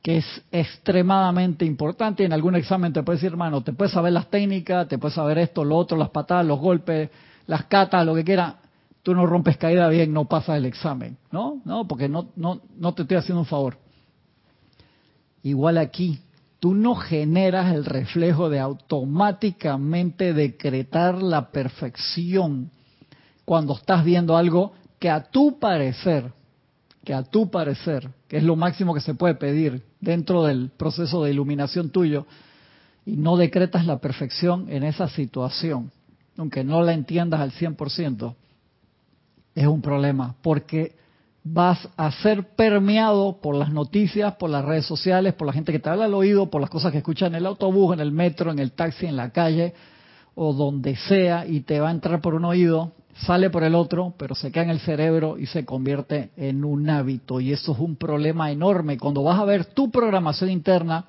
que es extremadamente importante. En algún examen te puedes decir, hermano, te puedes saber las técnicas, te puedes saber esto, lo otro, las patadas, los golpes, las catas, lo que quiera. Tú no rompes caída bien, no pasas el examen, ¿no? No, porque no, no, no te estoy haciendo un favor. Igual aquí, tú no generas el reflejo de automáticamente decretar la perfección cuando estás viendo algo que a tu parecer, que a tu parecer, es lo máximo que se puede pedir, dentro del proceso de iluminación tuyo y no decretas la perfección en esa situación, aunque no la entiendas al 100%, es un problema, porque vas a ser permeado por las noticias, por las redes sociales, por la gente que te habla al oído, por las cosas que escuchas en el autobús, en el metro, en el taxi, en la calle o donde sea y te va a entrar por un oído sale por el otro, pero se queda en el cerebro y se convierte en un hábito. Y eso es un problema enorme. Cuando vas a ver tu programación interna,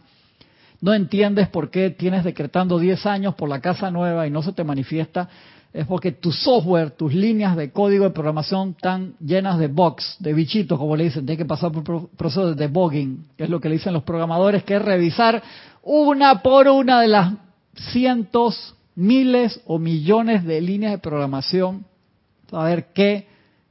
no entiendes por qué tienes decretando 10 años por la casa nueva y no se te manifiesta. Es porque tu software, tus líneas de código de programación están llenas de bugs, de bichitos, como le dicen. Tienes que pasar por un proceso de debugging, que es lo que le dicen los programadores, que es revisar una por una de las cientos, miles o millones de líneas de programación saber qué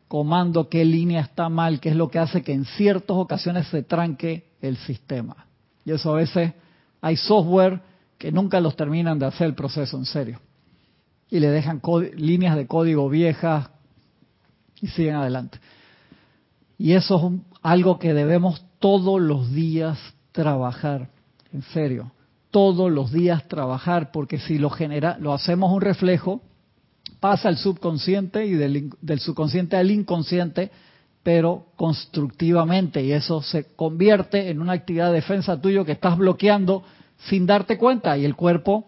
comando, qué línea está mal, qué es lo que hace que en ciertas ocasiones se tranque el sistema. Y eso a veces hay software que nunca los terminan de hacer el proceso en serio. Y le dejan líneas de código viejas y siguen adelante. Y eso es algo que debemos todos los días trabajar, en serio, todos los días trabajar, porque si lo genera, lo hacemos un reflejo, pasa al subconsciente y del, subconsciente al inconsciente, pero constructivamente, y eso se convierte en una actividad de defensa tuyo que estás bloqueando sin darte cuenta, y el cuerpo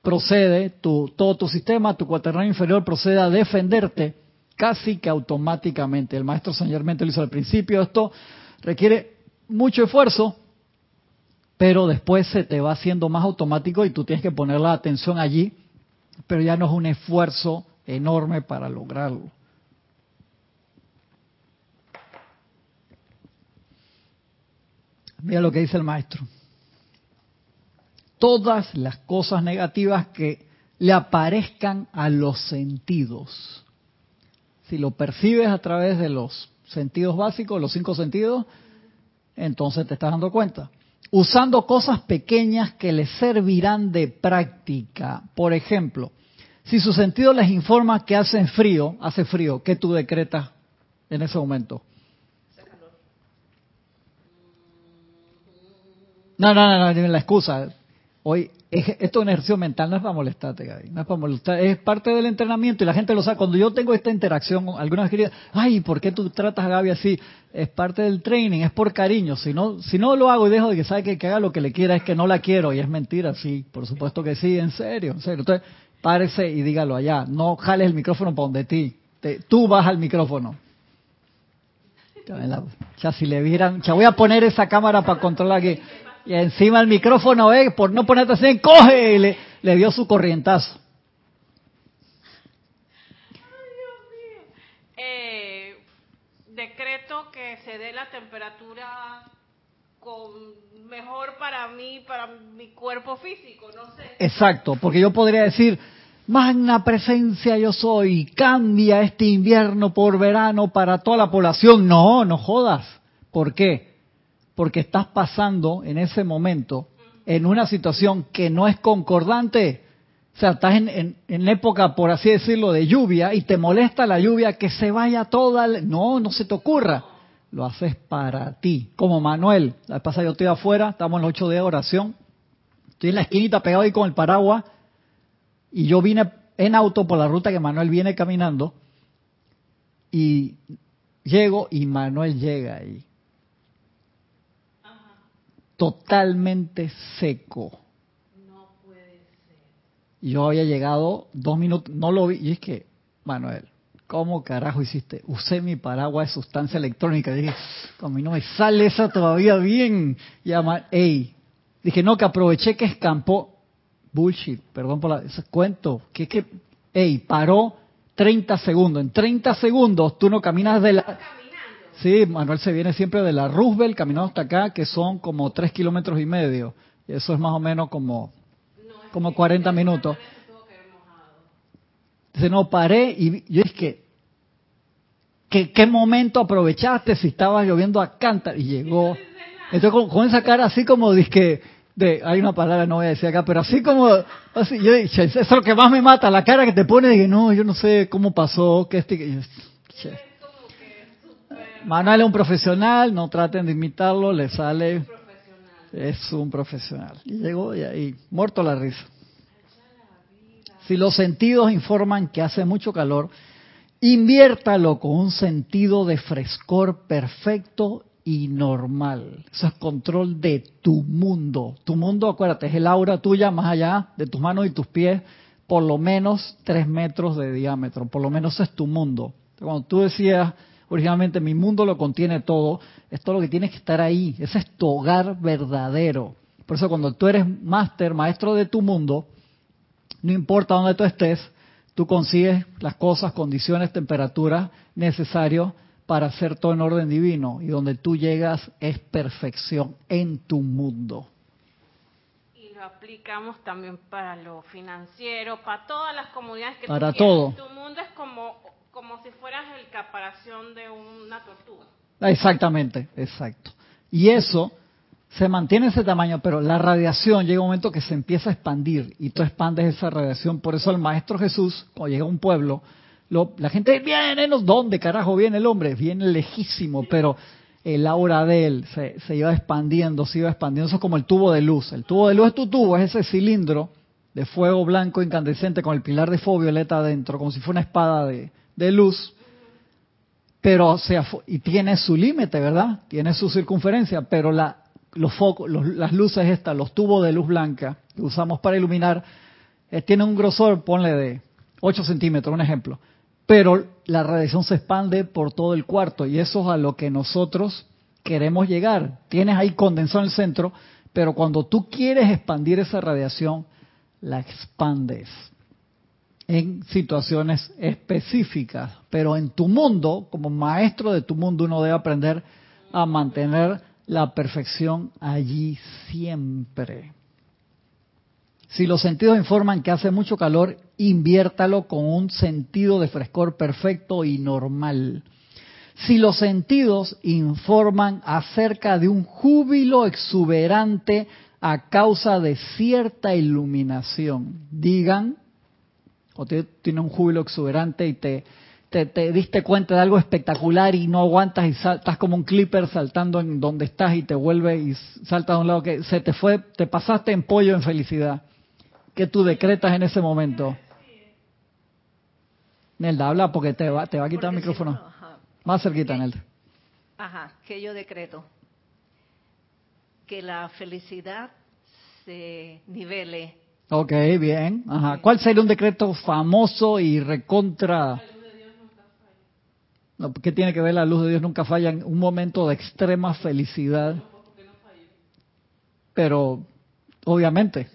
procede, tu, todo tu sistema, tu cuaternario inferior procede a defenderte casi que automáticamente. El maestro señormente lo hizo al principio, esto requiere mucho esfuerzo, pero después se te va haciendo más automático y tú tienes que poner la atención allí, pero ya no es un esfuerzo enorme para lograrlo. Mira lo que dice el maestro. Todas las cosas negativas que le aparezcan a los sentidos, si lo percibes a través de los sentidos básicos, los cinco sentidos, entonces te estás dando cuenta. Usando cosas pequeñas que le servirán de práctica. Por ejemplo, si su sentido les informa que hace frío, hace frío, ¿qué tú decretas en ese momento? No, no, no, no, la excusa. Hoy, esto es un ejercicio mental, no es para molestarte, Gaby, no es para molestar, es parte del entrenamiento y la gente lo sabe. Cuando yo tengo esta interacción, algunas queridas, ay, ¿por qué tú tratas a Gaby así? Es parte del training, es por cariño. Si no, si no lo hago y dejo de que sabe que, que haga lo que le quiera, es que no la quiero y es mentira, sí, por supuesto que sí, en serio, en serio. Entonces, párese y dígalo allá. No jales el micrófono para donde ti. tú vas al micrófono. Ya si le vieran, ya voy a poner esa cámara para controlar aquí. Y encima el micrófono, eh, por no ponerte así, coge y le, le dio su corrientazo. Eh, decreto que se dé la temperatura mejor para mí, para mi cuerpo físico, no sé. Exacto, porque yo podría decir, magna presencia yo soy, cambia este invierno por verano para toda la población. No, no jodas. ¿Por qué? Porque estás pasando en ese momento en una situación que no es concordante. O sea, estás en, en, época, por así decirlo, de lluvia y te molesta la lluvia, que se vaya toda. No, no se te ocurra lo haces para ti. Como Manuel, la vez pasada yo estoy afuera, estamos en los ocho de oración, estoy en la esquinita pegado ahí con el paraguas, y yo vine en auto por la ruta que Manuel viene caminando, y llego y Manuel llega ahí. totalmente seco. No puede ser. Yo había llegado dos minutos, no lo vi, y es que, Manuel, ¿cómo carajo hiciste? Usé mi paraguas de sustancia electrónica. Dije, como no me sale esa todavía bien. Llama, ey. Dije, no, que aproveché que escampó. Bullshit, perdón por la, ese cuento. Que que, ey, paró 30 segundos. En 30 segundos tú no caminas de la... Sí, Manuel se viene siempre de la Roosevelt caminando hasta acá, que son como 3 kilómetros y medio. Y eso es más o menos como, es como que 40 ese minutos. Manuel se tuvo que haber mojado. Dice, no, paré y yo dije, ¿qué, ¿qué momento aprovechaste si estaba lloviendo a cantar? Y llegó. Entonces con, con esa cara así como dije, de, hay una palabra no voy a decir acá, pero así como, así, yo dije, eso es lo que más me mata, la cara que te pone que no, yo no sé cómo pasó, que este, que yo- che. Manuel es un profesional, no traten de imitarlo, le sale, es un profesional. Y llegó y ahí, muerto la risa. Si los sentidos informan que hace mucho calor, inviértalo con un sentido de frescor perfecto y normal. Eso es control de tu mundo. Tu mundo, acuérdate, es el aura tuya más allá de tus manos y tus pies, por lo menos tres metros de diámetro. Por lo menos es tu mundo. Cuando tú decías originalmente, mi mundo lo contiene todo, es todo lo que tienes que estar ahí. Ese es tu hogar verdadero. Por eso cuando tú eres máster, maestro de tu mundo, no importa dónde tú estés, tú consigues las cosas, condiciones, temperaturas necesarias para hacer todo en orden divino. Y donde tú llegas es perfección en tu mundo. Y lo aplicamos también para lo financiero, para todas las comunidades que Para todo. Tu mundo es como, como si fueras el caparación de una tortuga. Exactamente, exacto. Y eso se mantiene ese tamaño, pero la radiación llega un momento que se empieza a expandir y tú expandes esa radiación. Por eso el Maestro Jesús, cuando llega a un pueblo, lo- la gente viene. ¿dónde carajo viene el hombre? Viene lejísimo, pero el aura de él se, se iba expandiendo, se iba expandiendo. Eso es como el tubo de luz. El tubo de luz es tu tubo, es ese cilindro de fuego blanco incandescente con el pilar de fuego violeta adentro, como si fuera una espada de, de luz pero fu- y tiene su límite, ¿verdad? Tiene su circunferencia, pero la, los focos, las luces estas, los tubos de luz blanca que usamos para iluminar, eh, tienen un grosor, ponle de 8 centímetros, un ejemplo, pero la radiación se expande por todo el cuarto y eso es a lo que nosotros queremos llegar. Tienes ahí condensado en el centro, pero cuando tú quieres expandir esa radiación, la expandes en situaciones específicas, pero en tu mundo, como maestro de tu mundo, uno debe aprender a mantener la perfección allí siempre. Si los sentidos informan que hace mucho calor, inviértalo con un sentido de frescor perfecto y normal. Si los sentidos informan acerca de un júbilo exuberante a causa de cierta iluminación, digan, o te, tiene un júbilo exuberante y te, te, te diste cuenta de algo espectacular y no aguantas y sal- estás como un clipper saltando en donde estás y te vuelve y saltas a un lado que se te fue, te pasaste en pollo en felicidad. ¿Qué tú decretas en ese momento? Nelda, habla porque te va, te va a quitar el si micrófono. no, ajá. Más cerquita, Ok. Nelda. Ajá, que yo decreto que la felicidad se nivele. Ok, bien. Ajá. ¿Cuál sería un decreto famoso y recontra? No, ¿Qué tiene que ver la luz de Dios nunca falla en un momento de extrema felicidad? Pero, obviamente.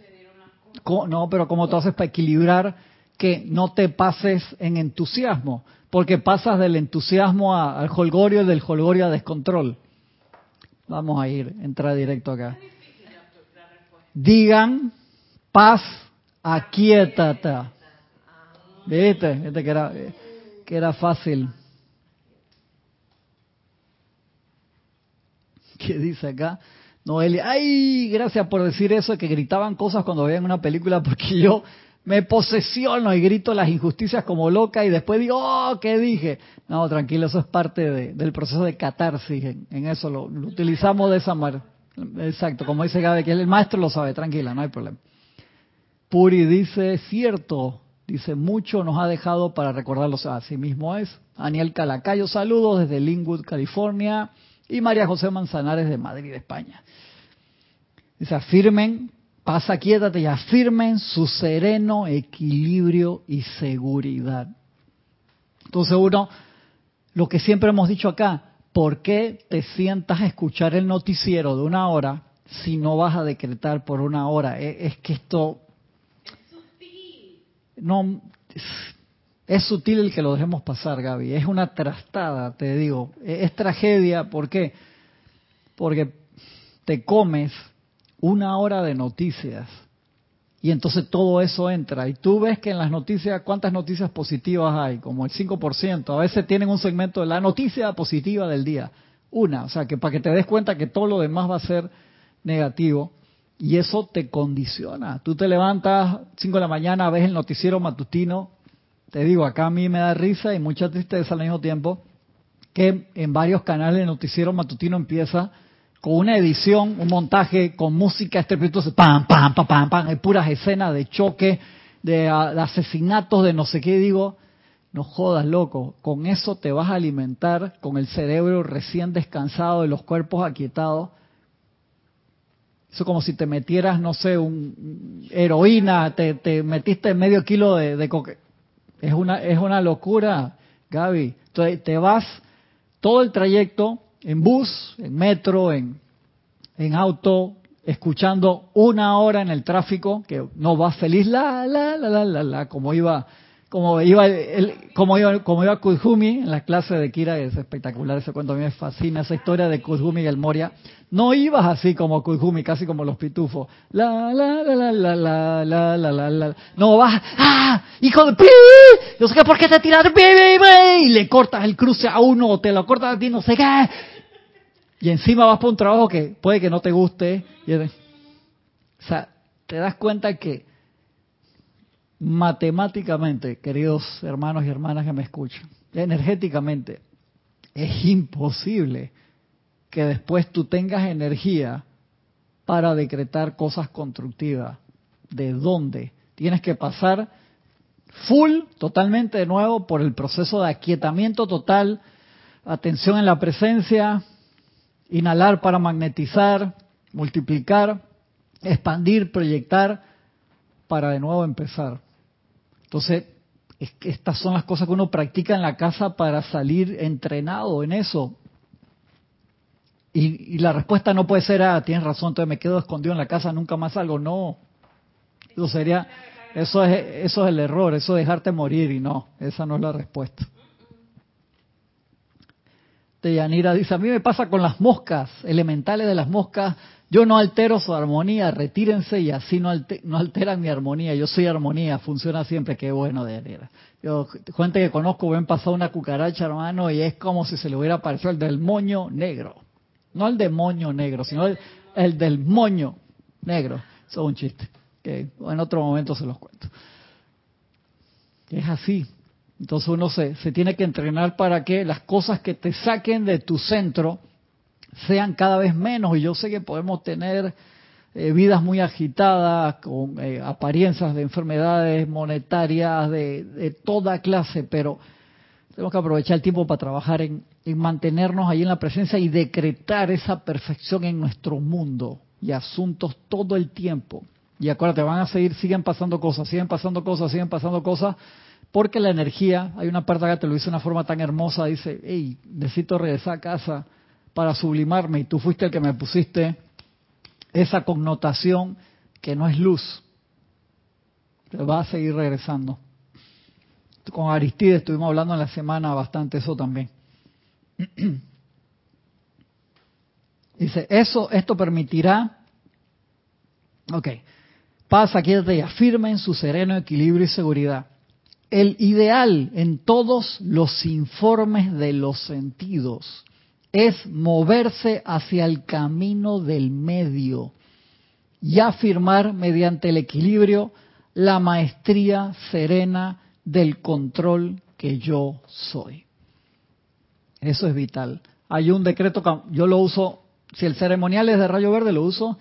No, pero ¿cómo tú haces para equilibrar que no te pases en entusiasmo? Porque pasas del entusiasmo a- al holgorio y del holgorio a descontrol. Vamos a ir, entrar directo acá. Digan paz, aquietate. ¿Viste? Viste que era, que era fácil. ¿Qué dice acá? Noelia, ay, gracias por decir eso, que gritaban cosas cuando veían una película, porque yo me posesiono y grito las injusticias como loca y después digo, oh, ¿qué dije? No, tranquilo, eso es parte de- del proceso de catarsis, en, eso lo, utilizamos de esa manera. Exacto, como dice Gabe, que el maestro lo sabe, tranquila, no hay problema. Puri dice, cierto, dice, mucho nos ha dejado para recordarlos, así mismo es. Daniel Calacayo, saludos desde Linwood, California. Y María José Manzanares de Madrid, España. Dice, afirmen, pasa, quiétate y afirmen su sereno equilibrio y seguridad. Entonces uno, lo que siempre hemos dicho acá, ¿por qué te sientas a escuchar el noticiero de una hora si no vas a decretar por una hora? E, es, que esto... No, es sutil el que lo dejemos pasar, Gaby. Es una trastada, te digo. Es, es tragedia. ¿Por qué? Porque te comes una hora de noticias y entonces todo eso entra. Y tú ves que en las noticias, ¿cuántas noticias positivas hay? Como el 5%. A veces tienen un segmento de la noticia positiva del día. Una. O sea, que para que te des cuenta que todo lo demás va a ser negativo. Y eso te condiciona. Tú te levantas 5 de la mañana, ves el noticiero matutino. Te digo, acá a mí me da risa y mucha tristeza al mismo tiempo que en varios canales el noticiero matutino empieza con una edición, un montaje con música estrepitosa, pam, pam, pam, pam, pam, hay puras escenas de choque, de, de, asesinatos, de no sé qué, digo, no jodas, loco, con eso te vas a alimentar con el cerebro recién descansado y los cuerpos aquietados. Eso como si te metieras, no sé, un heroína, te, te metiste medio kilo de, de. Es una, es una locura, Gaby. Te vas todo el trayecto en bus, en metro, en, en auto, escuchando una hora en el tráfico, que no va feliz, la, la, la, la, la, la, como iba, como iba, el, como iba, como iba Kuzumi en la clase de Kira, es espectacular ese cuento, a mí me fascina esa historia de Kuzumi y el Moria. No ibas así como Kuzumi, casi como los pitufos. La, la, la, la, la, la, la, la, la, la. No, vas, ¡ah! ¡Hijo de pi! Yo sé que por qué te tiras, y le cortas el cruce a uno, o te lo cortas a ti, no sé qué. Y encima vas por un trabajo que puede que no te guste. o sea, te das cuenta que matemáticamente, queridos hermanos y hermanas que me escuchan, energéticamente, es imposible que después tú tengas energía para decretar cosas constructivas. ¿De dónde? Tienes que pasar full, totalmente de nuevo, por el proceso de aquietamiento total, atención en la presencia, inhalar para magnetizar, multiplicar, expandir, proyectar, para de nuevo empezar. Entonces, es que estas son las cosas que uno practica en la casa para salir entrenado en eso. Y, la respuesta no puede ser, ah, tienes razón, entonces me quedo escondido en la casa, nunca más salgo. No. Eso sería, eso es, eso es el error, eso es dejarte morir y no, esa no es la respuesta. Yanira dice, a mí me pasa con las moscas, elementales de las moscas, yo no altero su armonía, retírense y así no, no alteran mi armonía, yo soy armonía, funciona siempre, qué bueno de Yanira. Yo, gente que conozco, ven pasado una cucaracha, hermano, y es como si se le hubiera aparecido el del moño negro. No el demonio negro, sino el, el del moño negro. Eso es un chiste, que en otro momento se los cuento. Es así, entonces uno se, se tiene que entrenar para que las cosas que te saquen de tu centro sean cada vez menos. Y yo sé que podemos tener eh, vidas muy agitadas, con eh, apariencias de enfermedades monetarias de, toda clase, pero tenemos que aprovechar el tiempo para trabajar en, en mantenernos ahí en la presencia y decretar esa perfección en nuestro mundo y asuntos todo el tiempo. Y acuérdate, van a seguir, siguen pasando cosas, siguen pasando cosas, siguen pasando cosas porque la energía, hay una parte acá que te lo dice de una forma tan hermosa, dice, hey, necesito regresar a casa para sublimarme y tú fuiste el que me pusiste esa connotación que no es luz. Te va a seguir regresando. Con Aristide estuvimos hablando en la semana bastante eso también. Dice, eso, esto permitirá, ok, pasa, quédate y afirmen su sereno equilibrio y seguridad el ideal en todos los informes de los sentidos es moverse hacia el camino del medio y afirmar mediante el equilibrio la maestría serena del control que yo soy. Eso es vital. Hay un decreto, yo lo uso, si el ceremonial es de rayo verde, lo uso,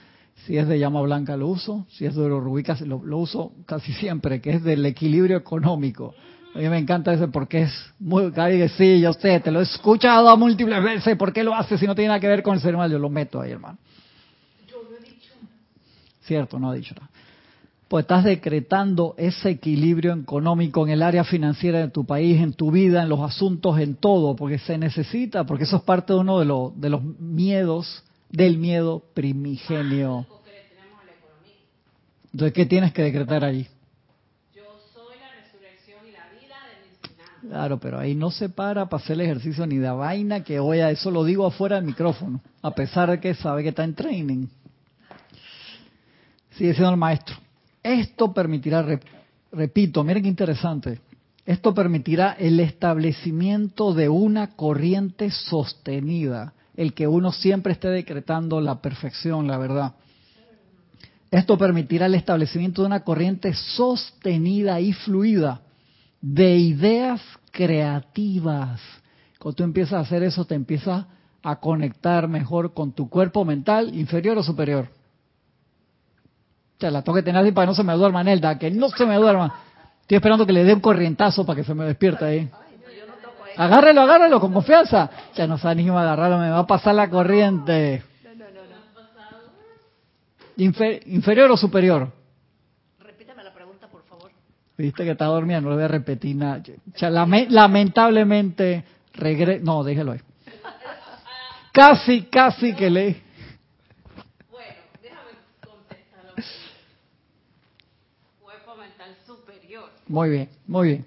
si es de llama blanca lo uso, si es de oro lo, lo, uso casi siempre, que es del equilibrio económico. A mí me encanta ese porque es muy, que sí, yo sé, te lo he escuchado a múltiples veces, ¿por qué lo haces si no tiene nada que ver con el ceremonial? Yo lo meto ahí, hermano. Yo lo he dicho. Cierto, no ha dicho nada. Pues estás decretando ese equilibrio económico en el área financiera de tu país, en tu vida, en los asuntos, en todo, porque se necesita, porque eso es parte de uno de, los de los miedos, del miedo primigenio. Entonces, ¿qué tienes que decretar allí? Yo soy la resurrección y la vida de mis finanzas. Claro, pero ahí no se para para hacer el ejercicio ni de vaina que voy a eso lo digo afuera del micrófono, a pesar de que sabe que está en training. Sigue siendo el maestro. Esto permitirá, rep- repito, miren qué interesante, esto permitirá el establecimiento de una corriente sostenida, el que uno siempre esté decretando la perfección, la verdad. Esto permitirá el establecimiento de una corriente sostenida y fluida de ideas creativas. Cuando tú empiezas a hacer eso, te empiezas a conectar mejor con tu cuerpo mental, inferior o superior. O sea, la tengo que tener así para que no se me duerma Nelda, que no se me duerma. Estoy esperando que le dé un corrientazo para que se me despierte ahí. Agárrelo, agárrelo con confianza. Ya no sabe ni cómo agarrarlo, me va a pasar la corriente. Infer- ¿Inferior o superior? Repítame la pregunta, por favor. Viste que está dormida, no le voy a repetir nada. O sea, lame- lamentablemente, regre no, déjelo ahí. Casi, casi que le... Bueno, déjame contestarlo. Cuerpo mental superior. Muy bien, muy bien.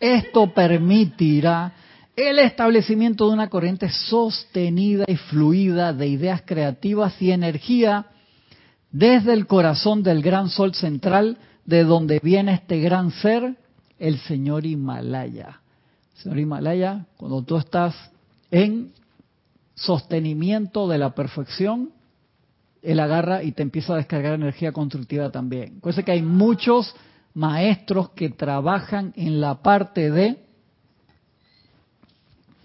Esto permitirá el establecimiento de una corriente sostenida y fluida de ideas creativas y energía desde el corazón del gran sol central, de donde viene este gran ser, el señor Himalaya. Señor Himalaya, cuando tú estás en sostenimiento de la perfección, él agarra y te empieza a descargar energía constructiva también. Acuérdense que hay muchos maestros que trabajan en la parte de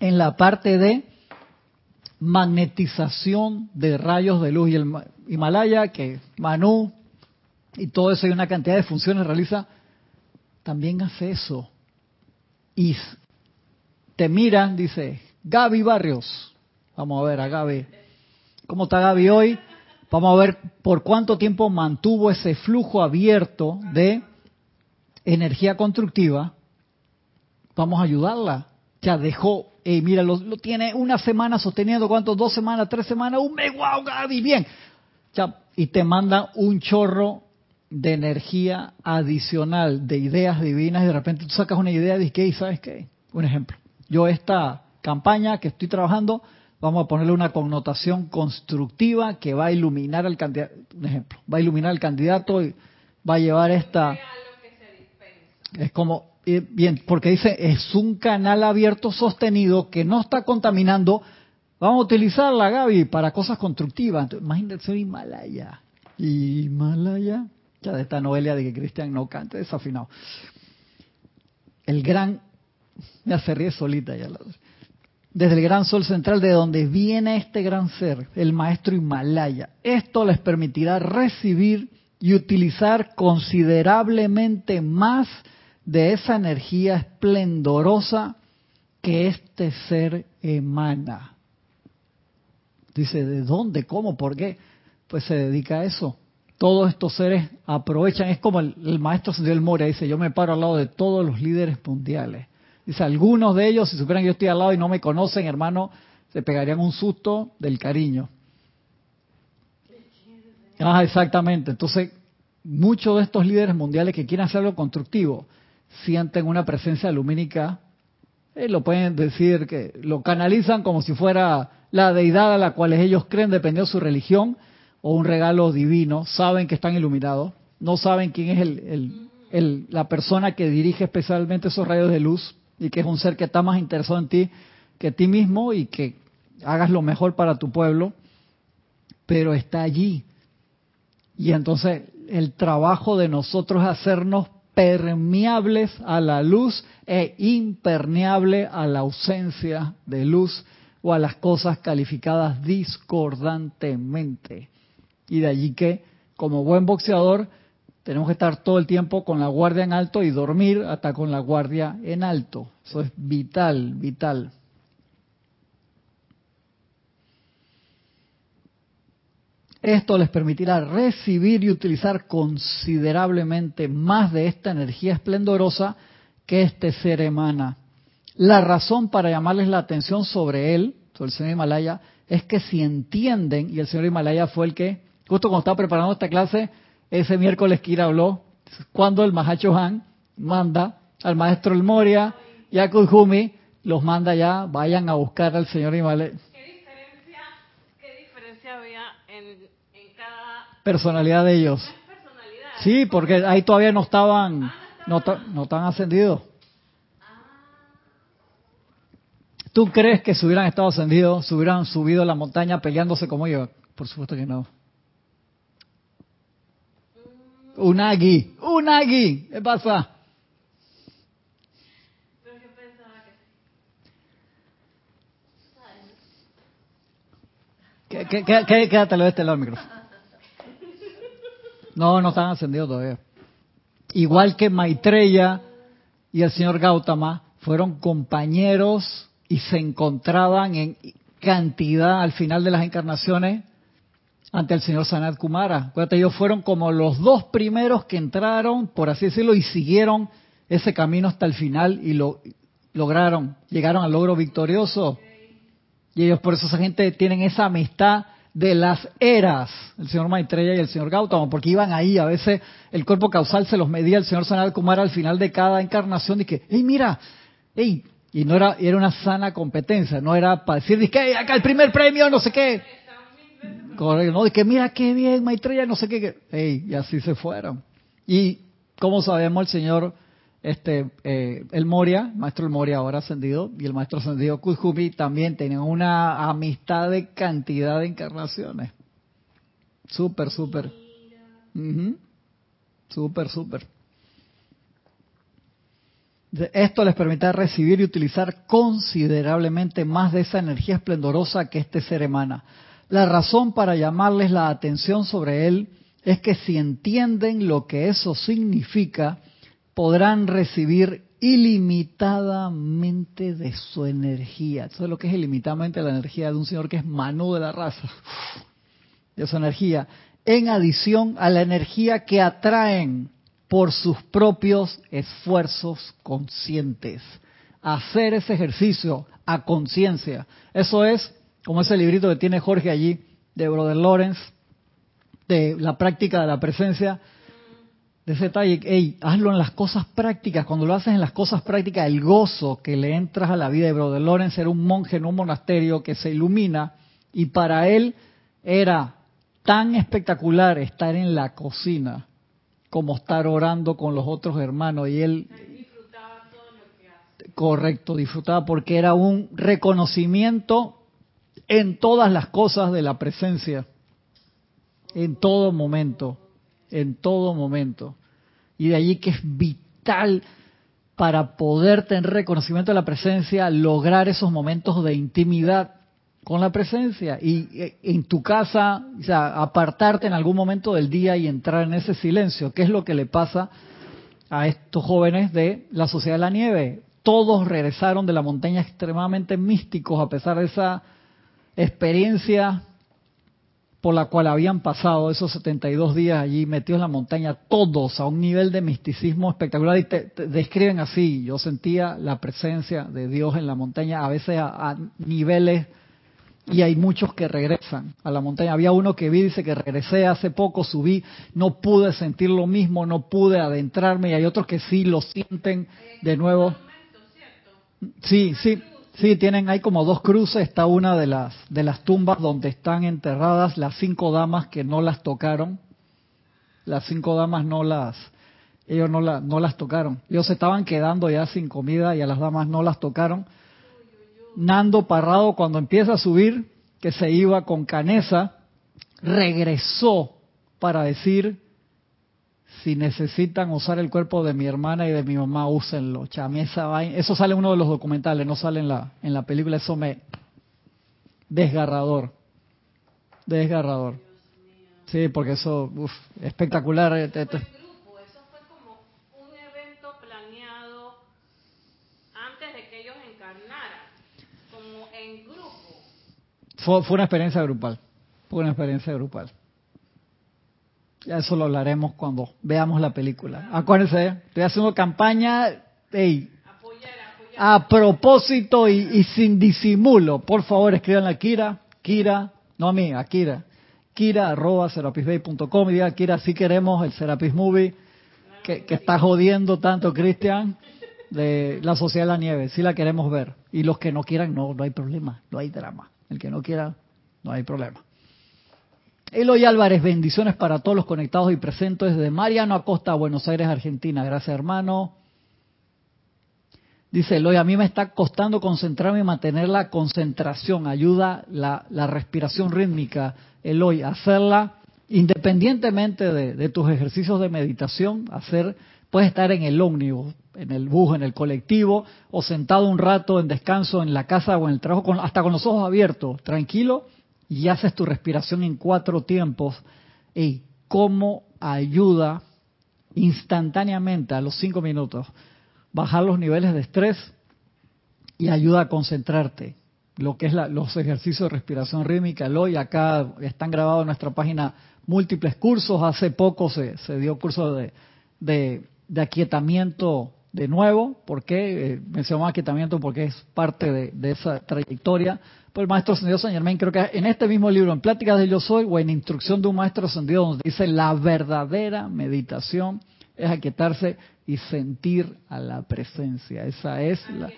en la parte de magnetización de rayos de luz y el Ma- Himalaya que Manu y todo eso y una cantidad de funciones realiza también hace eso. Y te miran dice Gaby Barrios vamos a ver a Gaby. Cómo está Gaby hoy vamos a ver por cuánto tiempo mantuvo ese flujo abierto de energía constructiva, vamos a ayudarla. Ya dejó, eh, mira, lo, lo tiene una semana sosteniendo, ¿cuánto? Dos semanas, tres semanas, un mes, wow, Gaby, bien. Ya, y te manda un chorro de energía adicional, de ideas divinas, y de repente tú sacas una idea y dices, ¿qué? ¿Sabes qué? Un ejemplo. Yo esta campaña que estoy trabajando, vamos a ponerle una connotación constructiva que va a iluminar al candidato, un ejemplo, va a iluminar al candidato y va a llevar esta... Es como, eh, bien, porque dice, es un canal abierto sostenido que no está contaminando. Vamos a utilizarla, Gaby, para cosas constructivas. Entonces, imagínate un Himalaya. Himalaya. Ya de esta novela de que Cristian no cante desafinado. El gran, ya se ríe solita ya. Desde el gran sol central de donde viene este gran ser, el maestro Himalaya. Esto les permitirá recibir y utilizar considerablemente más de esa energía esplendorosa que este ser emana. Dice, ¿de dónde? ¿Cómo? ¿Por qué? Pues se dedica a eso. Todos estos seres aprovechan, es como el, maestro Sendel Moria dice, yo me paro al lado de todos los líderes mundiales. Dice, algunos de ellos, si supieran que yo estoy al lado y no me conocen, hermano, se pegarían un susto del cariño. Ah, exactamente. Entonces, muchos de estos líderes mundiales que quieren hacer algo constructivo sienten una presencia lumínica, eh, lo pueden decir que lo canalizan como si fuera la deidad a la cual ellos creen, dependiendo de su religión, o un regalo divino, saben que están iluminados, no saben quién es el, la persona que dirige especialmente esos rayos de luz y que es un ser que está más interesado en ti que ti mismo y que hagas lo mejor para tu pueblo, pero está allí. Y entonces el trabajo de nosotros es hacernos permeables a la luz e impermeable a la ausencia de luz o a las cosas calificadas discordantemente. Y de allí que, como buen boxeador, tenemos que estar todo el tiempo con la guardia en alto y dormir hasta con la guardia en alto. Eso es vital, vital. Esto les permitirá recibir y utilizar considerablemente más de esta energía esplendorosa que este ser emana. La razón para llamarles la atención sobre él, sobre el señor Himalaya, es que si entienden, y el señor Himalaya fue el que, justo cuando estaba preparando esta clase, ese miércoles Kira habló, cuando el Mahacho Han manda al maestro El Moria y a Kujumi, los manda ya, vayan a buscar al señor Himalaya. ¿Qué diferencia, qué diferencia había en, en cada Personalidad de ellos. personalidad? Sí, porque ahí todavía no estaban, no, ta- no estaban ascendidos. ¿Tú crees que si hubieran estado ascendidos, se hubieran subido a la montaña peleándose como yo? Por supuesto que no. Unagi, Unagi, ¿qué pasa? Pero yo pensaba que ¿Qué, qué, qué, qué- quédatelo de este lado del micrófono. No, no están ascendidos todavía. Igual que Maitreya y el señor Gautama fueron compañeros y se encontraban en cantidad al final de las encarnaciones ante el señor Sanat Kumara. Acuérdate, ellos fueron como los dos primeros que entraron, por así decirlo, y siguieron ese camino hasta el final y lo lograron, llegaron al logro victorioso. Y ellos por eso esa gente tienen esa amistad de las eras, el señor Maitreya y el señor Gautama, porque iban ahí, a veces el cuerpo causal se los medía el señor Sanat Kumara al final de cada encarnación, y que, hey, mira, hey, y no era, era una sana competencia, no era para decir, que acá el primer premio, no sé qué. Correcto, no, de que mira qué bien, Maitreya, no sé qué, hey, y así se fueron. Y como sabemos, el señor este eh, el Moria, maestro el Moria ahora ascendido, y el maestro ascendido Kuzumi también tenían una amistad de cantidad de encarnaciones. Súper, súper. Ujú. Súper, súper. De- Esto les permite recibir y utilizar considerablemente más de esa energía esplendorosa que este ser emana. La razón para llamarles la atención sobre él es que si entienden lo que eso significa, podrán recibir ilimitadamente de su energía. Eso es lo que es ilimitadamente la energía de un señor que es Manu de la raza. De su energía. En adición a la energía que atraen por sus propios esfuerzos conscientes. Hacer ese ejercicio a conciencia. Eso es como ese librito que tiene Jorge allí de Brother Lawrence, de la práctica de la presencia de ese detalle, hey, hazlo en las cosas prácticas. Cuando lo haces en las cosas prácticas, el gozo que le entras a la vida de Brother Lawrence era un monje en un monasterio que se ilumina y para él era tan espectacular estar en la cocina como estar orando con los otros hermanos y él disfrutaba todo lo que hace. correcto disfrutaba porque era un reconocimiento en todas las cosas de la presencia en todo momento en todo momento y de allí que es vital para poder tener reconocimiento de la presencia lograr esos momentos de intimidad con la presencia y eh, en tu casa, o sea, apartarte en algún momento del día y entrar en ese silencio, que es lo que le pasa a estos jóvenes de la Sociedad de la Nieve. Todos regresaron de la montaña extremadamente místicos a pesar de esa experiencia por la cual habían pasado esos 72 días allí metidos en la montaña, todos a un nivel de misticismo espectacular y te, te describen así, yo sentía la presencia de Dios en la montaña, a veces a, a niveles, y hay muchos que regresan a la montaña. Había uno que vi, dice que regresé hace poco, subí, no pude sentir lo mismo, no pude adentrarme, y hay otros que sí lo sienten de nuevo. Sí, sí, sí, tienen, hay como dos cruces, está una de las, de las tumbas donde están enterradas las cinco damas que no las tocaron. Las cinco damas no las, ellos no, la, no las tocaron. Ellos se estaban quedando ya sin comida y a las damas no las tocaron. Nando Parrado cuando empieza a subir, que se iba con Canesa, regresó para decir, si necesitan usar el cuerpo de mi hermana y de mi mamá, úsenlo. Cha, a mí esa vaina- eso sale en uno de los documentales, no sale en la, en la película, eso me... Desgarrador. Desgarrador. Sí, porque eso, uf, espectacular. eh, te- te- Fue grupo, eso fue como un evento planeado antes de que ellos encarnaran, como en grupo. Fue, fue una experiencia grupal. Fue una experiencia grupal. Ya eso lo hablaremos cuando veamos la película. Acuérdense, estoy haciendo campaña hey, a propósito y, sin disimulo. Por favor, escriban a Kira, Kira, no a mí, a Kira. Kira arroba serapisbay.com y diga Kira, si queremos el Serapis Movie que, que está jodiendo tanto Cristian de la Sociedad de la Nieve, si la queremos ver. Y los que no quieran, no, no hay problema, no hay drama. El que no quiera, no hay problema. Eloy Álvarez, bendiciones para todos los conectados y presentes desde Mariano Acosta, Buenos Aires, Argentina. Gracias, hermano. Dice Eloy, a mí me está costando concentrarme y mantener la concentración. Ayuda la, respiración rítmica, Eloy, hacerla independientemente de, de, tus ejercicios de meditación. Hacer, puedes estar en el ómnibus, en el bus, en el colectivo, o sentado un rato en descanso en la casa o en el trabajo, con, hasta con los ojos abiertos, tranquilo y haces tu respiración en cuatro tiempos, y cómo ayuda instantáneamente a los cinco minutos bajar los niveles de estrés y ayuda a concentrarte. Lo que es la, los ejercicios de respiración rítmica, el hoy acá están grabados en nuestra página múltiples cursos. Hace poco se, dio curso de, de, de, aquietamiento de nuevo. ¿Por qué? Eh, aquietamiento porque es parte de esa trayectoria por el maestro ascendido San Germain, creo que en este mismo libro, en Pláticas de Yo Soy, o en Instrucción de un maestro ascendido, donde dice la verdadera meditación es aquietarse y sentir a la presencia. Esa es la...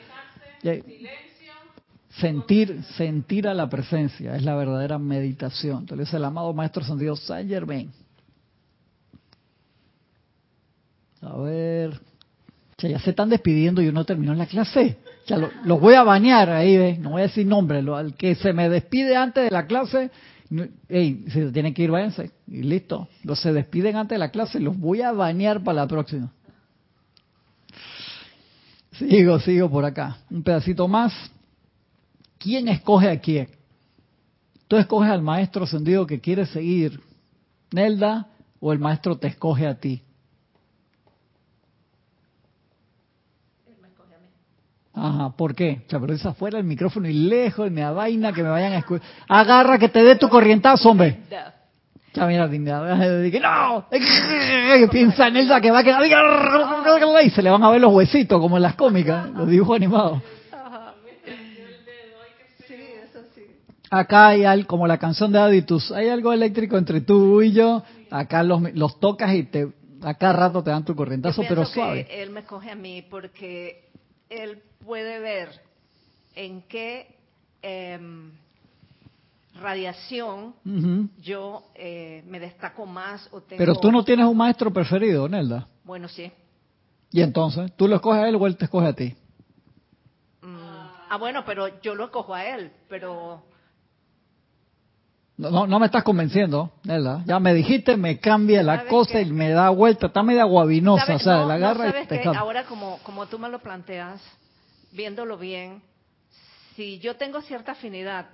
Sentir, sentir a la presencia es la verdadera meditación. Entonces el amado maestro ascendido San Germain. A ver, ya se están despidiendo y uno terminó la clase. Los lo voy a bañar ahí, ¿ves? no voy a decir nombre. Al que se me despide antes de la clase, hey, si se tienen que ir, váyanse. Y listo. Los se despiden antes de la clase, los voy a bañar para la próxima. Sigo, sigo por acá. Un pedacito más. ¿Quién escoge a quién? Tú escoges al maestro ascendido que quieres seguir, Nelda, o el maestro te escoge a ti. Ajá, ¿por qué? O sea, pero es afuera el micrófono y lejos, y me da vaina que me vayan a escuchar. Agarra que te dé tu corrientazo, hombre. Ya mira, dije, no, piensa en ella que va a quedar y se le van a ver los huesitos como en las cómicas, los dibujos animados. Acá hay algo, como la canción de Aditus, hay algo eléctrico entre tú y yo, acá los, los tocas y te, acá rato te dan tu corrientazo, pero suave. él me coge a mí porque él puede ver en qué eh, radiación uh -huh. yo eh, me destaco más o tengo... Pero tú no tienes un maestro preferido, Nelda. Bueno, sí. ¿Y entonces? ¿Tú lo escoges a él o él te escoge a ti? Mm, ah, bueno, pero yo lo escojo a él, pero... No, no, no me estás convenciendo, Nelda. Ya me dijiste, me cambia la cosa y me da vuelta. Está media guabinosa, o sea, no, la agarra sabes y te que. Ahora, como, como tú me lo planteas, viéndolo bien, si yo tengo cierta afinidad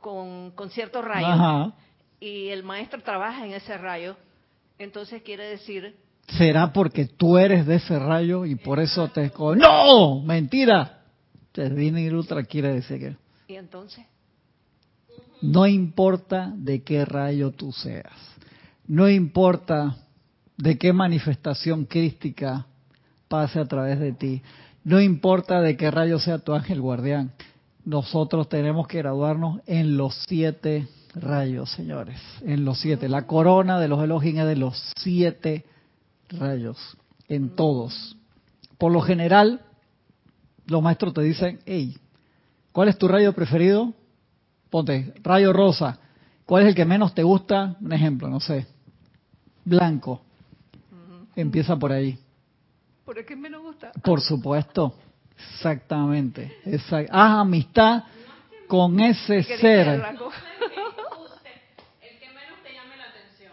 con, con cierto rayo Ajá. y el maestro trabaja en ese rayo, entonces quiere decir... ¿Será porque tú eres de ese rayo y por eso te? ¡No! ¡Mentira! Terdini Ultra quiere decir que... ¿Y entonces? No importa de qué rayo tú seas. No importa de qué manifestación crística pase a través de ti. No importa de qué rayo sea tu ángel guardián. Nosotros tenemos que graduarnos en los siete rayos, señores. En los siete. La corona de los Elohim es de los siete rayos. En todos. Por lo general, los maestros te dicen, hey, ¿cuál es tu rayo preferido? Ponte, rayo rosa. ¿Cuál es el que menos te gusta? Un ejemplo, no sé. Blanco. Empieza por ahí. ¿Por el que menos gusta? Por supuesto. Exactamente. Exact Haz amistad con ese ¿Qué dice el ser. El que menos te llame la atención.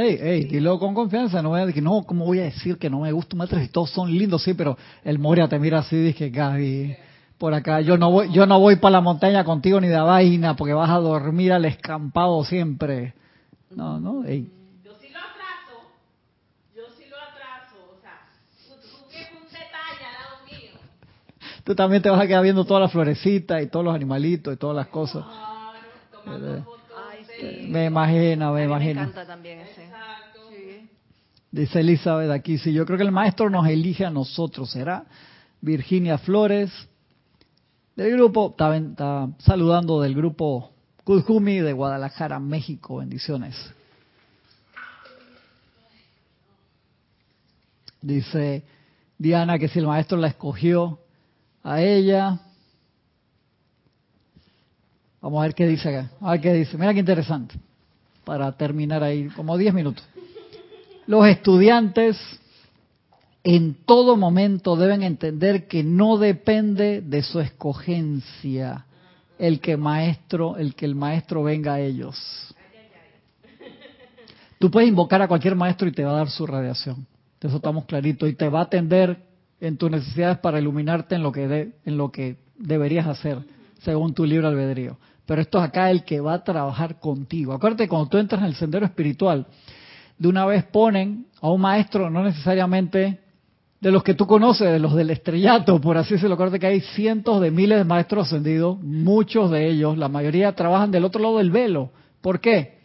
Ey, ey, dilo con confianza, no voy a decir, no, ¿cómo voy a decir que no me gusta un maestro si todos son lindos? Sí, pero el Moria te mira así y dice, Gaby, por acá, yo no voy, yo no voy para la montaña contigo ni de vaina porque vas a dormir al escampado siempre. No, no, ey. Yo sí lo atraso. Yo sí lo atraso. O sea, tú, tú que es un detalle al lado mío. Tú también te vas a quedar viendo todas las florecitas y todos los animalitos y todas las cosas. Claro, tomando fotos Ay, sí. Me imagino, me A mí imagino. Me encanta también ese. Sí. Dice Elizabeth aquí, sí, yo creo que el maestro nos elige a nosotros, ¿será? Virginia Flores, del grupo, está, está saludando del grupo Kuzumi de Guadalajara, México, bendiciones. Dice Diana que si el maestro la escogió a ella. Vamos a ver qué dice acá. A ver qué dice. Mira qué interesante. Para terminar ahí, como 10 minutos. Los estudiantes en todo momento deben entender que no depende de su escogencia el que maestro, el que el maestro venga a ellos. Tú puedes invocar a cualquier maestro y te va a dar su radiación. De eso estamos claritos y te va a atender en tus necesidades para iluminarte en lo que de- en lo que deberías hacer según tu libre albedrío. Pero esto es acá el que va a trabajar contigo. Acuérdate cuando tú entras en el sendero espiritual, de una vez ponen a un maestro, no necesariamente de los que tú conoces, de los del estrellato, por así decirlo. Acuérdate que hay cientos de miles de maestros ascendidos, muchos de ellos, la mayoría trabajan del otro lado del velo. ¿Por qué?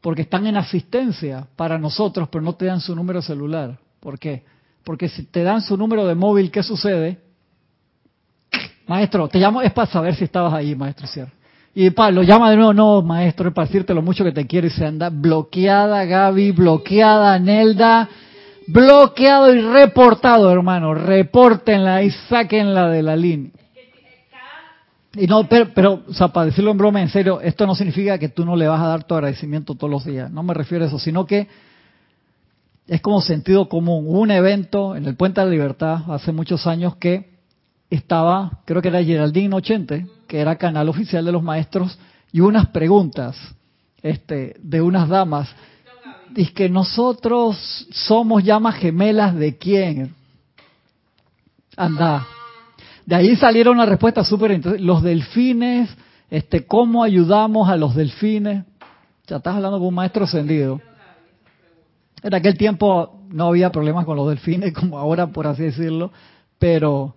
Porque están en asistencia para nosotros, pero no te dan su número celular. ¿Por qué? Porque si te dan su número de móvil, ¿qué sucede? Maestro, te llamo, es para saber si estabas ahí, maestro Sierra. Y Pablo, llama de nuevo, no, maestro, es para decirte lo mucho que te quiero y se anda bloqueada Gaby, bloqueada Nelda, bloqueado y reportado, hermano. Repórtenla y sáquenla de la línea. Y no, pero, pero, o sea, para decirlo en broma, en serio, esto no significa que tú no le vas a dar tu agradecimiento todos los días. No me refiero a eso, sino que es como sentido común. Un evento en el Puente de la Libertad hace muchos años que estaba, creo que era Geraldine Ochente, que era canal oficial de los maestros, y unas preguntas este, de unas damas. Dice que nosotros somos llamas gemelas de quién. Anda. De ahí salieron una respuesta súper interesante. Los delfines, este, ¿cómo ayudamos a los delfines? Ya estás hablando con un maestro ascendido. En aquel tiempo no había problemas con los delfines, como ahora, por así decirlo, pero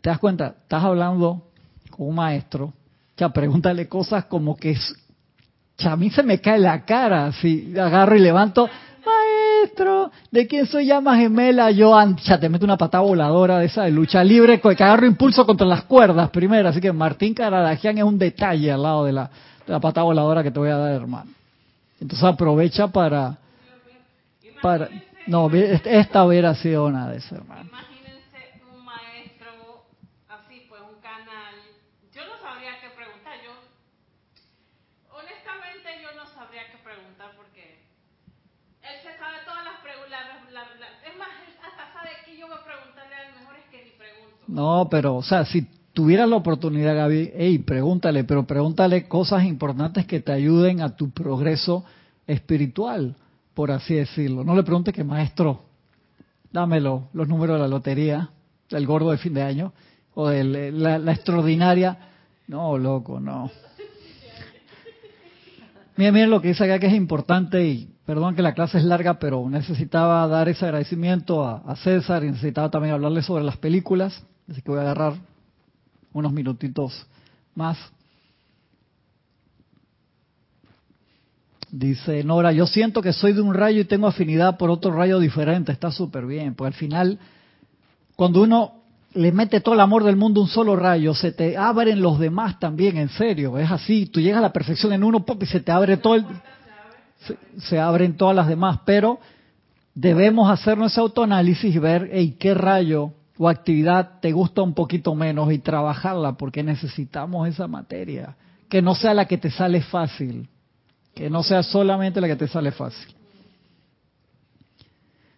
te das cuenta, estás hablando con un maestro, ya pregúntale cosas como que es, ya, a mí se me cae la cara si agarro y levanto, maestro, ¿de quién soy llama gemela? Yo, ya te meto una patada voladora de esa de lucha libre, que agarro impulso contra las cuerdas primero, así que Martín Caradagian es un detalle al lado de la, de la patada voladora que te voy a dar, hermano. Entonces aprovecha para, para, no, esta hubiera sido una de esas, hermano. Imagínense un maestro así, pues un canal. Yo no sabría qué preguntar. Yo, honestamente, yo no sabría qué preguntar porque él se sabe todas las preguntas. es más, él hasta sabe que yo voy a preguntarle a lo mejor es que ni pregunto. No, pero, o sea, si tuvieras la oportunidad, Gaby, hey, pregúntale, pero pregúntale cosas importantes que te ayuden a tu progreso espiritual, por así decirlo. No le preguntes que, maestro, dámelo, los números de la lotería, del gordo de fin de año, o de la, la extraordinaria. No, loco, no. Miren, miren lo que dice acá que es importante y perdón que la clase es larga, pero necesitaba dar ese agradecimiento a, a César y necesitaba también hablarle sobre las películas, así que voy a agarrar unos minutitos más. Dice Nora, yo siento que soy de un rayo y tengo afinidad por otro rayo diferente, está súper bien, porque al final, cuando uno le mete todo el amor del mundo un solo rayo, se te abren los demás también, en serio, es así, tú llegas a la perfección en uno y se te abre todo el... Se, se abren todas las demás, pero debemos hacernos ese autoanálisis y ver, hey, qué rayo o actividad te gusta un poquito menos y trabajarla, porque necesitamos esa materia, que no sea la que te sale fácil, que no sea solamente la que te sale fácil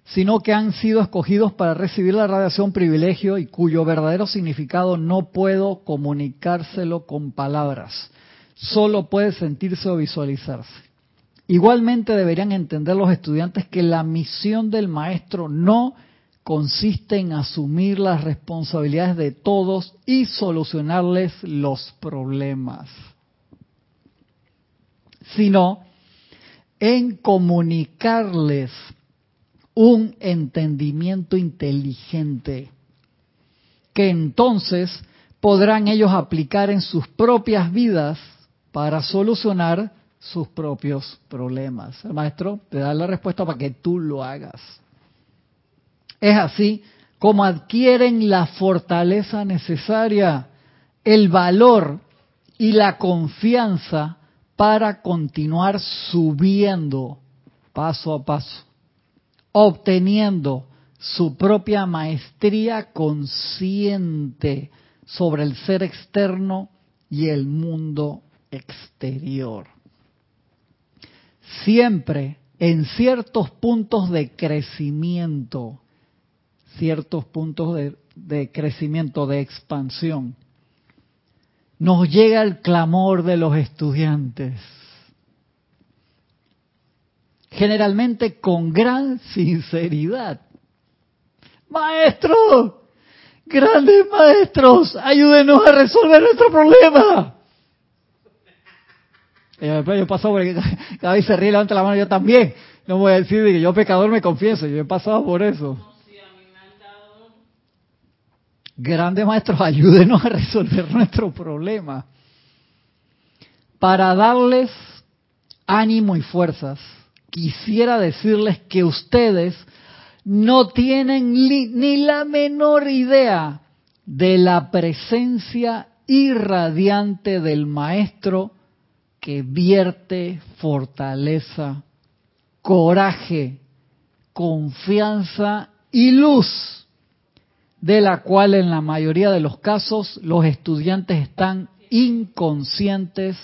sino que han sido escogidos para recibir la radiación privilegio y cuyo verdadero significado no puedo comunicárselo con palabras, solo puede sentirse o visualizarse. Igualmente deberían entender los estudiantes que la misión del maestro no consiste en asumir las responsabilidades de todos y solucionarles los problemas, sino en comunicarles un entendimiento inteligente que entonces podrán ellos aplicar en sus propias vidas para solucionar sus propios problemas. El maestro te da la respuesta para que tú lo hagas. Es así como adquieren la fortaleza necesaria, el valor y la confianza para continuar subiendo paso a paso, obteniendo su propia maestría consciente sobre el ser externo y el mundo exterior. Siempre en ciertos puntos de crecimiento, ciertos puntos de, crecimiento, de expansión, nos llega el clamor de los estudiantes, generalmente con gran sinceridad. Maestro, grandes maestros, ayúdenos a resolver nuestro problema. Yo paso porque cada vez se ríe, levanta la mano, yo también. No voy a decir que yo pecador me confieso, yo he pasado por eso. Grandes maestros, ayúdenos a resolver nuestro problema. Para darles ánimo y fuerzas, quisiera decirles que ustedes no tienen ni la menor idea de la presencia irradiante del Maestro que vierte fortaleza, coraje, confianza y luz, de la cual en la mayoría de los casos los estudiantes están inconscientes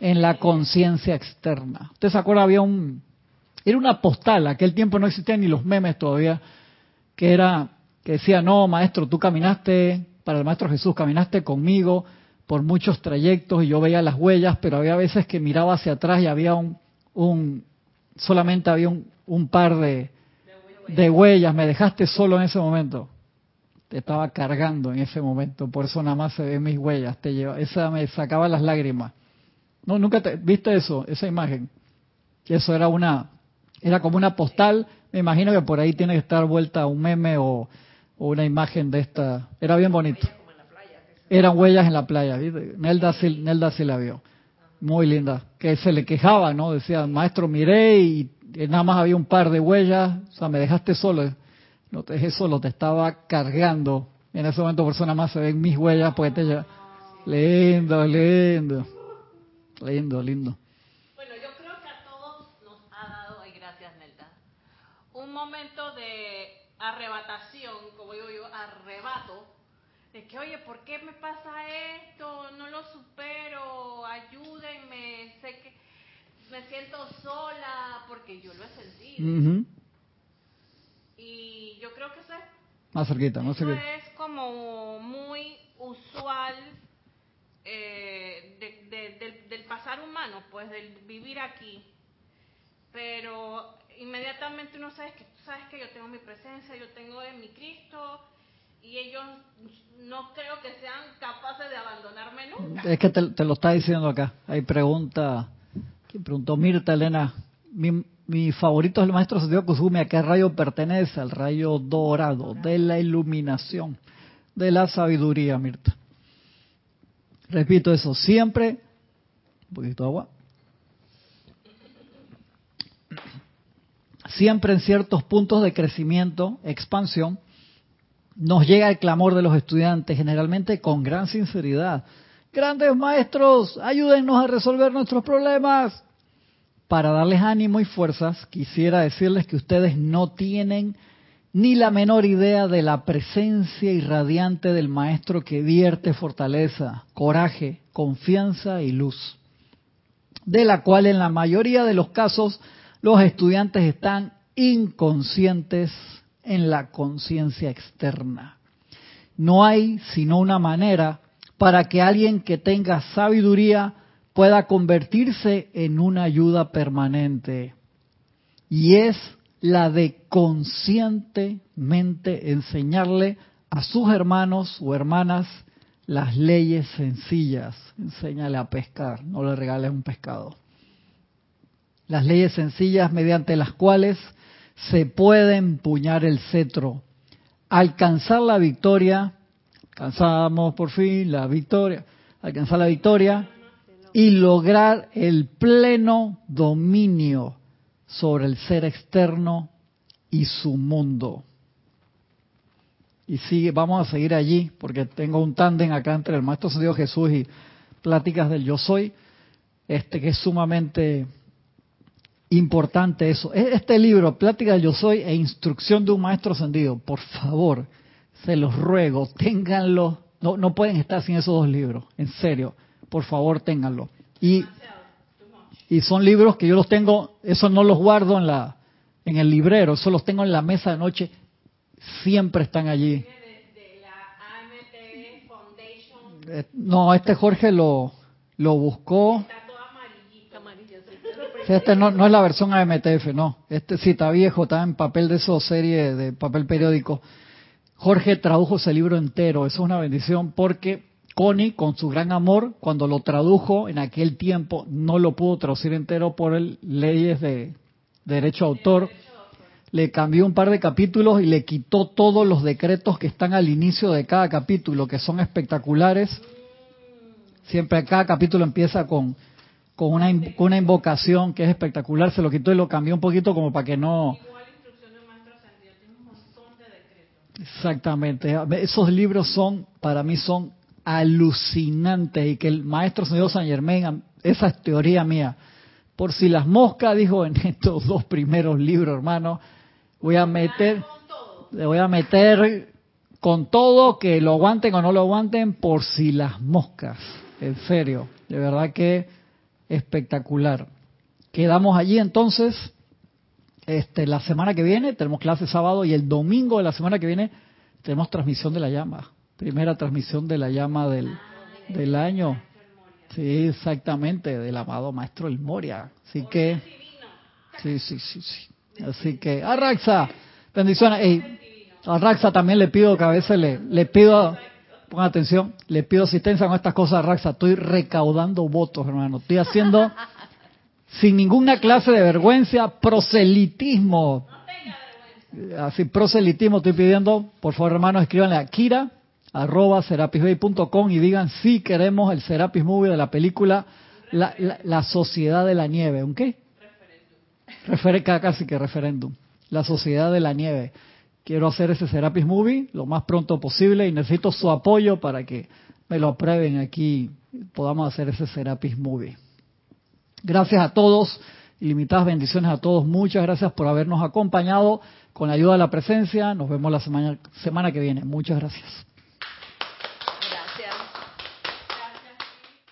en la conciencia externa. ¿Usted se acuerda? Había un, era una postal, aquel tiempo no existían ni los memes todavía, que era, que decía, no, maestro, tú caminaste, para el maestro Jesús, caminaste conmigo por muchos trayectos y yo veía las huellas, pero había veces que miraba hacia atrás y había un, un solamente había un, un par de, de huellas, me dejaste solo en ese momento. Te estaba cargando en ese momento, por eso nada más se ven mis huellas, te esa me sacaba las lágrimas. No, nunca te, viste eso, esa imagen. Eso era una era como una postal, me imagino que por ahí tiene que estar vuelta un meme o, una imagen de esta. Era bien bonito. Eran huellas en la playa. Nelda, Nelda sí la vio. Muy linda. Que se le quejaba, ¿no? Decía, maestro, miré y nada más había un par de huellas. O sea, me dejaste solo. No te dejé solo, te estaba cargando. En ese momento, por eso nada más se ven mis huellas, pues te Lindo, lindo. Lindo, lindo. momento de arrebatación, como digo yo, arrebato, de que, oye, ¿por qué me pasa esto? No lo supero, ayúdenme, sé que me siento sola, porque yo lo he sentido. Y yo creo que eso es... Más cerquita, más cerquita. es como muy usual eh, del, del pasar humano, pues del vivir aquí. Pero inmediatamente uno sabe que tú sabes que yo tengo mi presencia, yo tengo en mi Cristo y ellos no creo que sean capaces de abandonarme nunca. Es que te, lo está diciendo acá. Hay pregunta, ¿quién preguntó? Mirta Elena. Mi, favorito es el maestro Santiago Kusumi. ¿A qué rayo pertenece? Al rayo dorado, de la iluminación, de la sabiduría, Mirta. Repito eso, siempre, un poquito de agua, siempre en ciertos puntos de crecimiento, expansión, nos llega el clamor de los estudiantes, generalmente con gran sinceridad. Grandes maestros, ayúdennos a resolver nuestros problemas. Para darles ánimo y fuerzas, quisiera decirles que ustedes no tienen ni la menor idea de la presencia irradiante del Maestro que vierte fortaleza, coraje, confianza y luz, de la cual en la mayoría de los casos los estudiantes están inconscientes en la conciencia externa. No hay sino una manera para que alguien que tenga sabiduría pueda convertirse en una ayuda permanente. Y es la de conscientemente enseñarle a sus hermanos o hermanas las leyes sencillas. Enséñale a pescar, no le regales un pescado las leyes sencillas mediante las cuales se puede empuñar el cetro, alcanzar la victoria, alcanzamos por fin la victoria, alcanzar la victoria y lograr el pleno dominio sobre el ser externo y su mundo. Y sigue, vamos a seguir allí, porque tengo un tándem acá entre el Maestro Dios Jesús y pláticas del Yo Soy, este que es sumamente importante eso. Este libro, Plática del Yo Soy e Instrucción de un Maestro Ascendido, por favor, se los ruego, ténganlo. No, no pueden estar sin esos dos libros, en serio. Por favor, ténganlo. Y, y son libros que yo los tengo, eso no los guardo en la en el librero, eso los tengo en la mesa de noche, siempre están allí. Eh, no, este Jorge lo, lo buscó. Este no, no es la versión AMTF, no. Este sí está viejo, está en papel de eso, serie de papel periódico. Jorge tradujo ese libro entero, eso es una bendición porque Connie, con su gran amor, cuando lo tradujo en aquel tiempo, no lo pudo traducir entero por el, leyes de derecho a autor. Le cambió un par de capítulos y le quitó todos los decretos que están al inicio de cada capítulo, que son espectaculares. Siempre cada capítulo empieza con, con, una, con una invocación que es espectacular. Se lo quitó y lo cambió un poquito como para que no... Exactamente. Esos libros son, para mí, son alucinante y que el maestro señor San Germain, esa es teoría mía, por si las moscas, dijo en estos dos primeros libros, hermano, voy a meter, le voy a meter con todo, que lo aguanten o no lo aguanten, por si las moscas, en serio, de verdad que espectacular. Quedamos allí entonces, este, la semana que viene tenemos clase sábado y el domingo de la semana que viene tenemos transmisión de la llama primera transmisión de la llama del, del año. Sí, exactamente, del amado Maestro El Moria. Así que, sí, sí, sí, sí. Así que, Arraxa, bendiciones. a Arraxa también le pido que a veces le, le pido, pongan atención, le pido asistencia con estas cosas, Arraxa. Estoy recaudando votos, hermano. Estoy haciendo, sin ninguna clase de vergüenza, proselitismo. Así, proselitismo estoy pidiendo, por favor, hermanos, escríbanle a Kira arroba serapisbay.com y digan si queremos el Serapis Movie de la película La, la, Sociedad de la Nieve. ¿Un qué? Referéndum. casi que referéndum. La Sociedad de la Nieve. Quiero hacer ese Serapis Movie lo más pronto posible y necesito su apoyo para que me lo aprueben aquí podamos hacer ese Serapis Movie. Gracias a todos, ilimitadas bendiciones a todos. Muchas gracias por habernos acompañado con la ayuda de la presencia. Nos vemos la semana, semana que viene. Muchas gracias.